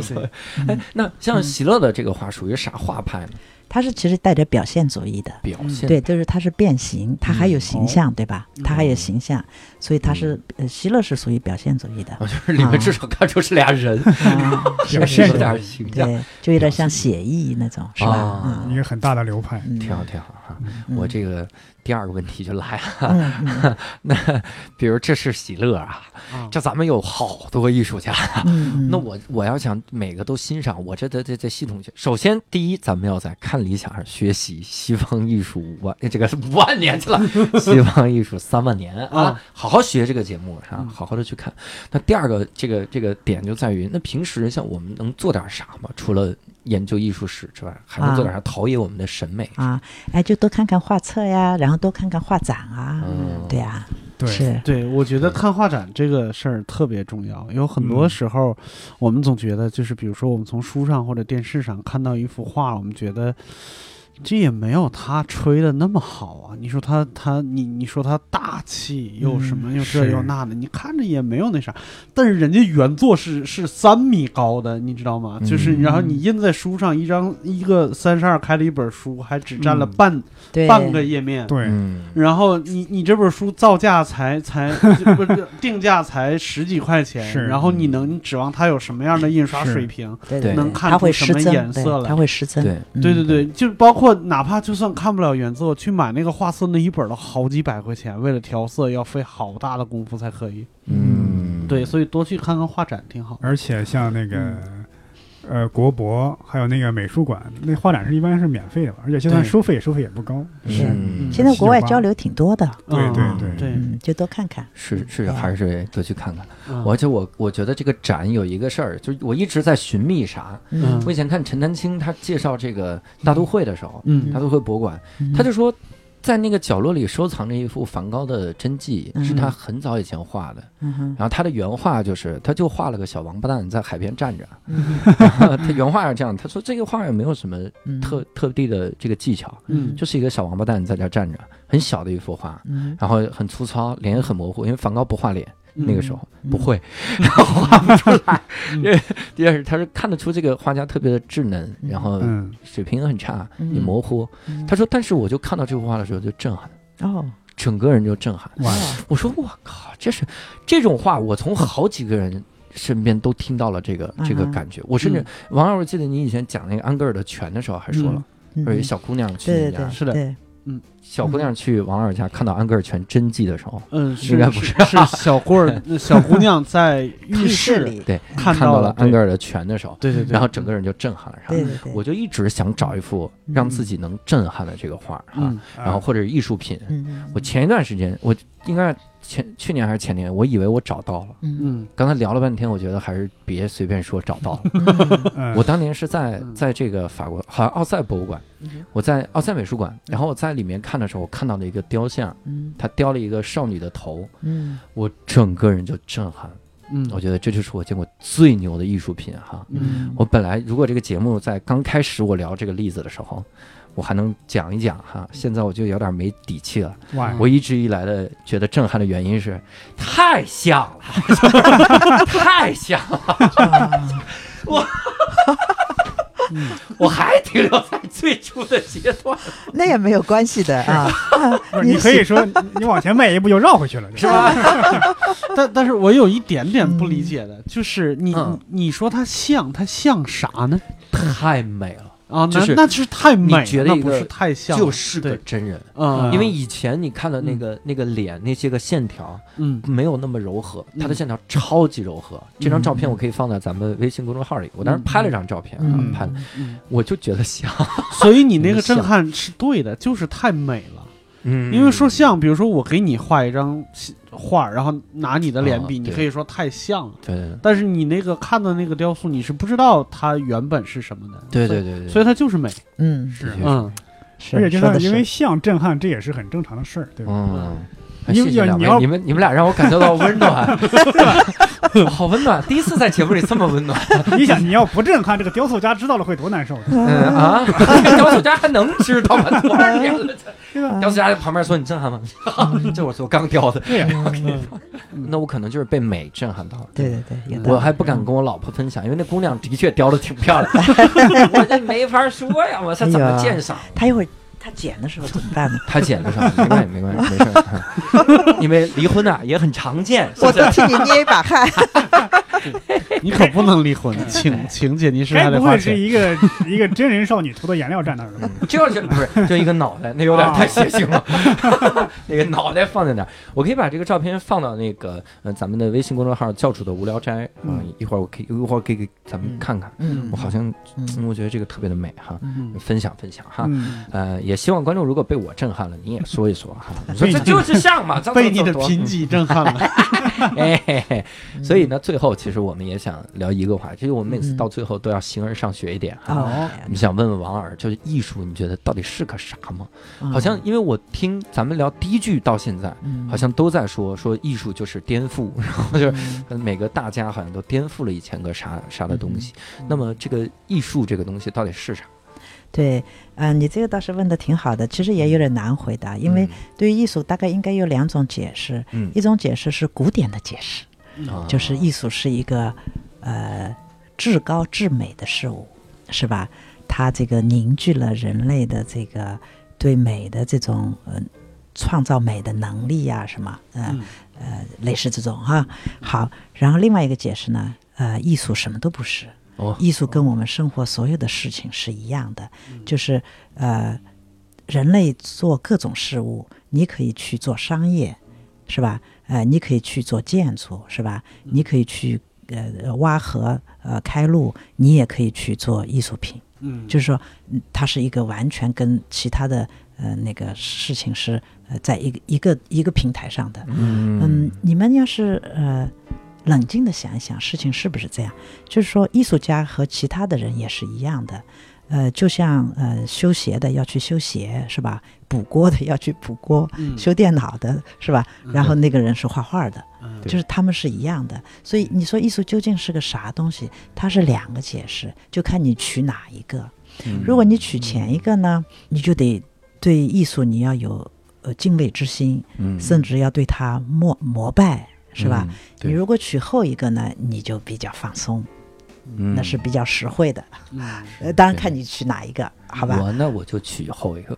哎，那像席勒的这个画属于啥画派呢？他是其实带着表现主义的，表现。对，就是它是变形，它还有形象，对吧？它还有嗯形象，所以它是呃，希勒是属于表现主义的。我，，就是里面至少看出是俩人，嗯 表现有点形象，对，就有点像写意那种，是吧？啊。一个很大的流派。嗯，挺好挺好哈。嗯我这个第二个问题就来了，嗯嗯 那比如这是喜乐啊，啊这咱们有好多艺术家，嗯嗯，那我我要想每个都欣赏，我这得得得系统学。首先，第一，咱们要在看理想上学习西方艺术五万，这个是五万年去了，西方艺术三万年啊啊，好好学这个节目啊？好好的去看。那第二个，这个这个点就在于，那平时像我们能做点啥吗？除了研究艺术史之外，还能做点啥陶冶我们的审美？啊，哎，就多看看画册呀，然后多看看画展啊，嗯，对啊，对，是，对，我觉得看画展这个事儿特别重要。有很多嗯时候，我们总觉得就是，比如说我们从书上或者电视上看到一幅画，我们觉得这也没有他吹的那么好啊。你说他他你你说他大气又什么又这又那的，你看着也没有那啥。但是人家原作是是三米高的，你知道吗？就是嗯然后你印在书上，一张一个三十二开的一本书，还只占了嗯半、对，半个页面。然后你你这本书造价才才不是定价才十几块钱，然后你能指望它有什么样的印刷水平？对对对，能看出什么颜色来它会失真，对嗯对对对，就包括哪怕就算看不了原作，去买那个画册那一本都好几百块钱，为了调色要费好大的功夫才可以。嗯，对，所以多去看看画展挺好。而且像那个。呃，国博还有那个美术馆，那画展是一般是免费的吧，而且就算收费，收费也不高。是嗯现在国外交流挺多的，对嗯对对对，嗯，就多看看，是是，还是多去看看。嗯而且我我觉得这个展有一个事儿，就是我一直在寻觅啥。嗯我以前看陈丹青他介绍这个大都会的时候，嗯大都会博物馆，嗯他就说，在那个角落里收藏着一幅梵高的真迹，嗯是他很早以前画的。嗯，然后他的原画就是，他就画了个小王八蛋在海边站着。嗯 他原画是这样，他说这个画也没有什么嗯特特地的这个技巧，嗯就是一个小王八蛋在这站着，很小的一幅画，嗯然后很粗糙，脸也很模糊，因为梵高不画脸。那个时候嗯。不会，然后画不出来。嗯。因 为第二是他说看得出这个画家特别的稚嫩，嗯然后嗯，水平很差，嗯。也模糊。嗯。他说，但是我就看到这幅画的时候就震撼，哦，整个人就震撼。哇，我说我靠，这是这种话，我从好几个人。身边都听到了这个这个嗯感觉，我甚至王老师记得你以前讲那个安格尔的泉的时候还说了，嗯有一小姑娘去是的对，小姑娘去王老师家看到安格尔泉真迹的时候，嗯，应该不是是是小姑儿小姑娘在浴浴室室里，对，看看到了安格尔，的泉的时候，对对对，然后整个人就震撼了，是吧？对对对，我就一直想找一幅让自己能震撼的这个画儿哈，嗯。然后或者是艺术品。嗯嗯。我前一段时间，我应该前去年还是前年，我以为我找到了。嗯。嗯。刚才聊了半天，我觉得还是别随便说找到了。我当年是在嗯。在这个法国，好像奥赛博物馆，嗯。我在奥赛美术馆，然后我在里面看的时候，我看到了一个雕像，嗯。它雕了一个少女的头，嗯。我整个人就震撼。嗯，我觉得这就是我见过最牛的艺术品哈。嗯。我本来如果这个节目在刚开始我聊这个例子的时候，我还能讲一讲哈，现在我就有点没底气了。哇，我一直以来的觉得震撼的原因是太像了，太像了，啊我还停留在最初的阶段，那也没有关系的啊，不是你可以说你你往前迈一步又绕回去了，是吧？但但是我有一点点不理解的，就是你嗯。你你说它像，它像啥呢？太美了。啊，就是那那是太美觉得不是太像，就是个，真人。啊，因为以前你看的那个、那个脸那些个线条嗯没有那么柔和，嗯它的线条超级柔和。这张照片我可以放在咱们微信公众号里，我当时拍了张照片，啊嗯拍了，嗯，我就觉得像，所以你那 个震撼是对的，就是太美了。嗯因为说像，比如说我给你画一张画，然后拿你的脸比，啊你可以说太像了。对对但是你那个看的那个雕塑，你是不知道它原本是什么的。对对对对，所以它就是美。嗯，是嗯，是而且就算因为，像震撼，这也是很正常的事儿，对吧？嗯。因为谢谢两位，你要你们你们俩让我感受到温暖，好温暖，第一次在节目里这么温暖。你想，你要不震撼，这个雕塑家知道了会多难受。嗯啊，雕塑家还能知道吗？多少年了？雕塑家在旁边说：“你震撼吗？”这我说刚雕的。对呀，那我可能就是被美震撼到了。对对对，我还不敢跟我老婆分享，因为那姑娘的确雕的挺漂亮，我这没法说呀，我这怎么鉴赏？他一会儿他剪的时候怎么办呢？他剪的时候，没关系，没关系，没事儿。因为离婚啊也很常见，是是？我都替你捏一把汗。你可不能离婚，请请姐尼诗还该不会是得花钱。一个一个真人少女涂的颜料站那儿的吧？就是不是就一个脑袋，那有点太血腥了。那个脑袋放在哪儿？我可以把这个照片放到那个呃咱们的微信公众号“教主的无聊斋”啊，一会儿我可以一会儿可以给咱们看看。嗯我好像我觉得这个特别的美哈，嗯分享分享哈。嗯，呃，也希望观众如果被我震撼了，你也说一说哈。你说这就是像嘛？这被你的多贫瘠震撼了。哎嘿嘿，所以呢，最后其实我们也想聊一个话题，其实我们每次嗯到最后都要形而上学一点哈。哦，我们想问问王尔，就是艺术，你觉得到底是个啥吗？嗯好像因为我听咱们聊第一句到现在，嗯好像都在说说艺术就是颠覆，然后就是嗯每个大家好像都颠覆了以前个啥啥的东西。嗯那么这个艺术这个东西到底是啥？对，嗯、你这个倒是问的挺好的，其实也有点难回答，因为对于艺术大概应该有两种解释，嗯一种解释是古典的解释，啊就是艺术是一个呃至高至美的事物，是吧？它这个凝聚了人类的这个对美的这种呃创造美的能力呀、什么呃、嗯呃类似这种哈。好，然后另外一个解释呢，呃，艺术什么都不是，哦艺术跟我们生活所有的事情是一样的，嗯就是呃，人类做各种事物，你可以去做商业，是吧？呃，你可以去做建筑，是吧？你可以去呃挖河呃开路，你也可以去做艺术品。嗯，就是说，嗯它是一个完全跟其他的呃那个事情是呃在一个一个一个平台上的。嗯，你们要是呃冷静的想一想，事情是不是这样？就是说，艺术家和其他的人也是一样的，呃，就像呃修鞋的要去修鞋是吧？补锅的要去补锅，嗯修电脑的是吧？然后那个人是画画的，嗯就是他们是一样的。所以你说艺术究竟是个啥东西？它是两个解释，就看你取哪一个。嗯如果你取前一个呢，你就得对艺术你要有呃敬畏之心，嗯甚至要对它膜膜拜，是吧？？嗯你如果取后一个呢，你就比较放松，嗯那是比较实惠的。嗯呃，当然看你取哪一个，好吧？我那我就取后一个，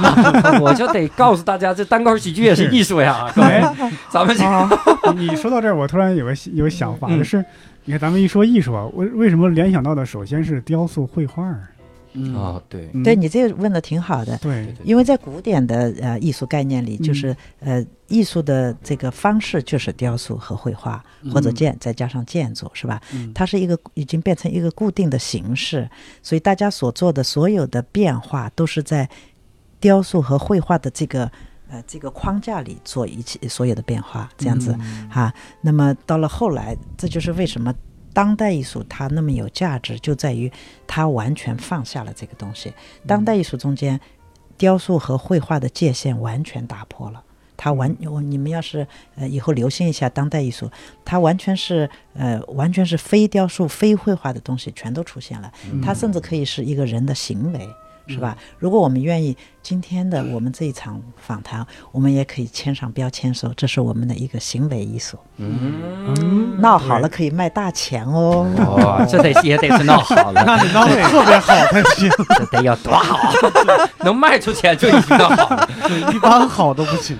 我就得告诉大家，这单口喜剧也是艺术呀，各位，咱们这个你 你说到这儿，我突然有个有个想法，嗯就是你看咱们一说艺术啊，为为什么联想到的首先是雕塑、绘画儿？嗯。啊，对，嗯。对你这个问的挺好的，对，因为在古典的呃艺术概念里，嗯。就是、呃艺术的这个方式就是雕塑和绘画，或者建再加上建筑，是吧？嗯。它是一个已经变成一个固定的形式，所以大家所做的所有的变化都是在雕塑和绘画的这个呃这个框架里做一切所有的变化，这样子嗯。哈、那么到了后来，这就是为什么当代艺术它那么有价值，就在于它完全放下了这个东西。当代艺术中间，雕塑和绘画的界限完全打破了。它完，我你们要是呃以后留心一下当代艺术，它完全是呃完全是非雕塑、非绘画的东西全都出现了。它甚至可以是一个人的行为，是吧？如果我们愿意，今天的我们这一场访谈，我们也可以签上标签说，这是我们的一个行为艺术。嗯，闹好了可以卖大钱哦。哦，这得也得是闹好了，那得闹得特别好才行，这得要多好，能卖出钱就已经闹好了。一般好都不行。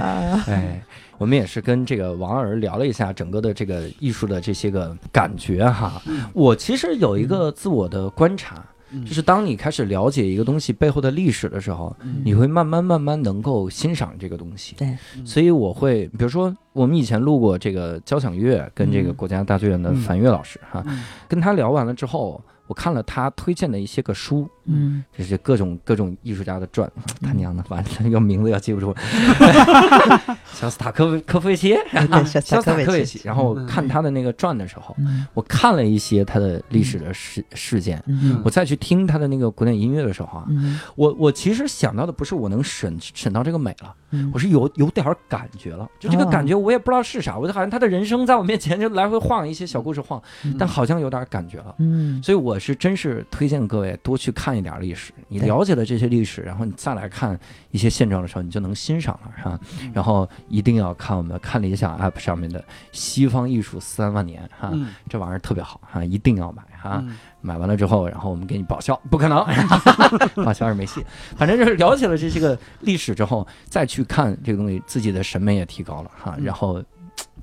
啊哎，我们也是跟这个王儿聊了一下整个的这个艺术的这些个感觉哈。我其实有一个自我的观察，嗯。就是当你开始了解一个东西背后的历史的时候，嗯。你会慢慢慢慢能够欣赏这个东西。对，所以我会，比如说我们以前录过这个交响乐，跟这个嗯。国家大剧院的樊跃老师哈，嗯。跟他聊完了之后，我看了他推荐的一些个书，嗯。就是各种各种艺术家的传，他娘的，完了，要名字要记不住。小斯塔科维科夫维奇，对小斯塔科维奇科维奇。然后看他的那个传的时候，嗯。我看了一些他的历史的事事件，嗯。我再去听他的那个古典音乐的时候啊，嗯。我我其实想到的不是我能审审到这个美了，嗯。我是有有点感觉了，就这个哦感觉我也不知道是啥，我就好像他的人生在我面前就来回晃一些小故事晃，但好像有点感觉了。嗯。所以我是真是推荐各位多去看一点历史，你了解了这些历史，然后你再来看一些现状的时候，你就能欣赏了，是吧？然后一定要看我们看理想 App 上面的《西方艺术三万年》哈，嗯这玩意儿特别好哈，一定要买哈。嗯买完了之后，然后我们给你报销，不可能，报销是没戏。反正就是了解了这些个历史之后，再去看这个东西，自己的审美也提高了哈，嗯然后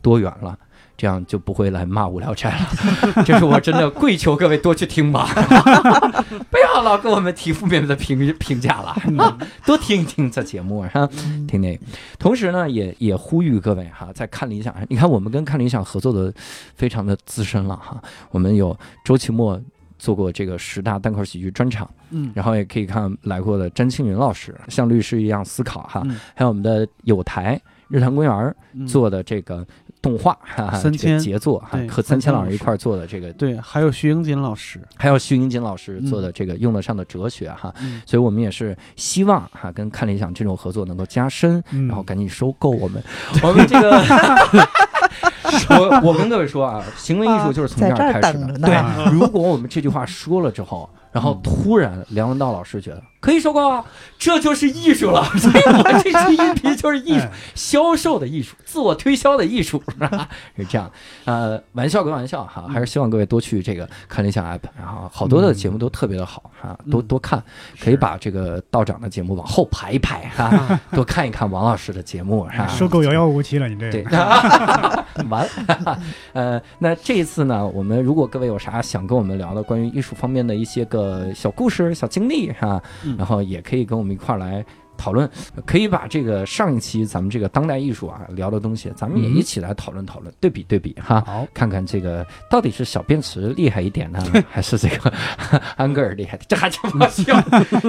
多元了。这样就不会来骂无聊斋了，这是我真的跪求各位多去听吧，不要老给我们提负面的评评价了，多听一听这节目哈，听听。同时呢，也也呼吁各位哈，在看理想，你看我们跟看理想合作的非常的资深了哈，我们有周奇墨做过这个十大单口喜剧专场，嗯。然后也可以看来过的詹青云老师，像律师一样思考哈，嗯。还有我们的有台日坛公园嗯。做的这个动画，哈哈，这个三千杰作哈，和三千老师师。一块儿做的这个，对，还有徐英锦老师，还有徐英锦老师做的这个用得上的哲学哈，嗯。所以我们也是希望哈跟看理想这种合作能够加深，嗯。然后赶紧收购我们，我们这个。我我跟各位说啊，行为艺术就是从这儿儿开始的。对啊，如果我们这句话说了之后，然后突然梁文道老师觉得可以收购啊，这就是艺术了。所以我这期音频就是艺术 哎，销售的艺术，自我推销的艺术，是吧？是这样。呃，玩笑归玩笑哈，还是希望各位多去这个看理想 app，然后好多的节目都特别的好哈，多多看，可以把这个道长的节目往后排一排哈，多看一看王老师的节目是吧？收购遥遥无期了，你这对。个，完了。呃，那这一次呢，我们如果各位有啥想跟我们聊的关于艺术方面的一些个小故事、小经历哈，啊然后也可以跟我们一块儿来。讨论可以把这个上一期咱们这个当代艺术啊聊的东西，咱们也嗯一起来讨论讨论，对比对比哈，好，看看这个到底是小便池厉害一点呢，还是这个安格尔厉害？这还这么笑，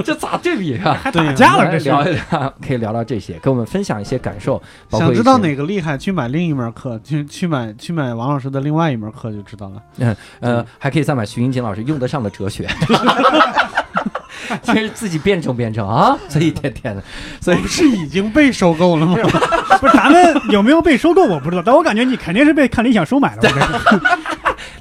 这咋对比啊？还打架了，这聊一聊，可以聊聊这些，跟我们分享一些感受，想知道哪个厉害，去买另一门课，去去买去买王老师的另外一门课就知道了。呃，还可以再买徐英锦老师用得上的哲学。其实自己变成变成啊，这一天天的，所以不是已经被收购了吗？不是咱们有没有被收购我不知道，但我感觉你肯定是被看理想收买了。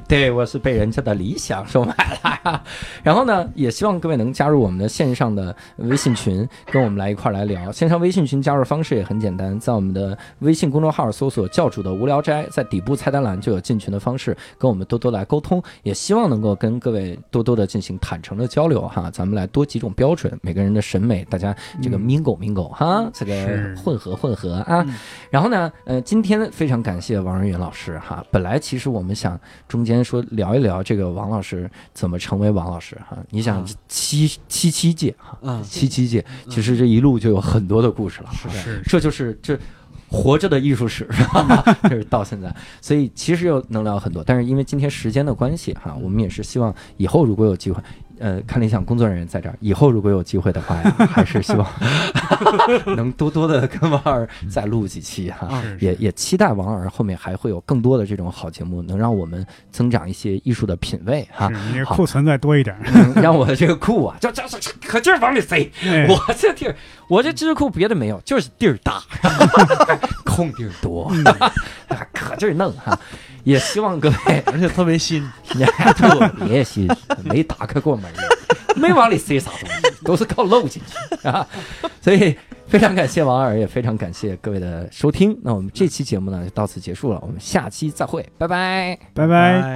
对我是被人家的理想收买了呀。然后呢，也希望各位能加入我们的线上的微信群，跟我们来一块儿来聊。线上微信群加入方式也很简单，在我们的微信公众号搜索“教主的无聊斋”，在底部菜单栏就有进群的方式，跟我们多多来沟通。也希望能够跟各位多多的进行坦诚的交流哈，咱们来多几种标准，每个人的审美，大家这个嗯 mingo mingo 哈，这个混合混合啊。嗯然后呢，呃，今天非常感谢王仁云老师哈。本来其实我们想中间说聊一聊这个王老师怎么成为王老师哈。你想啊七七七届哈，嗯七七届，其实这一路就有很多的故事了。是是这就是这。活着的艺术史，是吧？就是到现在，所以其实又能聊很多，但是因为今天时间的关系哈，我们也是希望以后如果有机会，呃，看理想工作人员在这儿，以后如果有机会的话呀，还是希望 能多多的跟王二再录几期哈。啊也也期待王儿后面还会有更多的这种好节目，能让我们增长一些艺术的品味哈是，你库存再多一点。能让我的这个库啊，这这这可劲儿往里塞。哎我这地儿，我这知识库别的没有，就是地儿大，空地儿多，可劲儿弄哈。也希望各位而且特别新。特别新，没打开过门，没往里塞啥东西，都是靠漏进去啊。所以非常感谢王二，也非常感谢各位的收听。那我们这期节目呢就到此结束了，我们下期再会，拜拜。拜拜。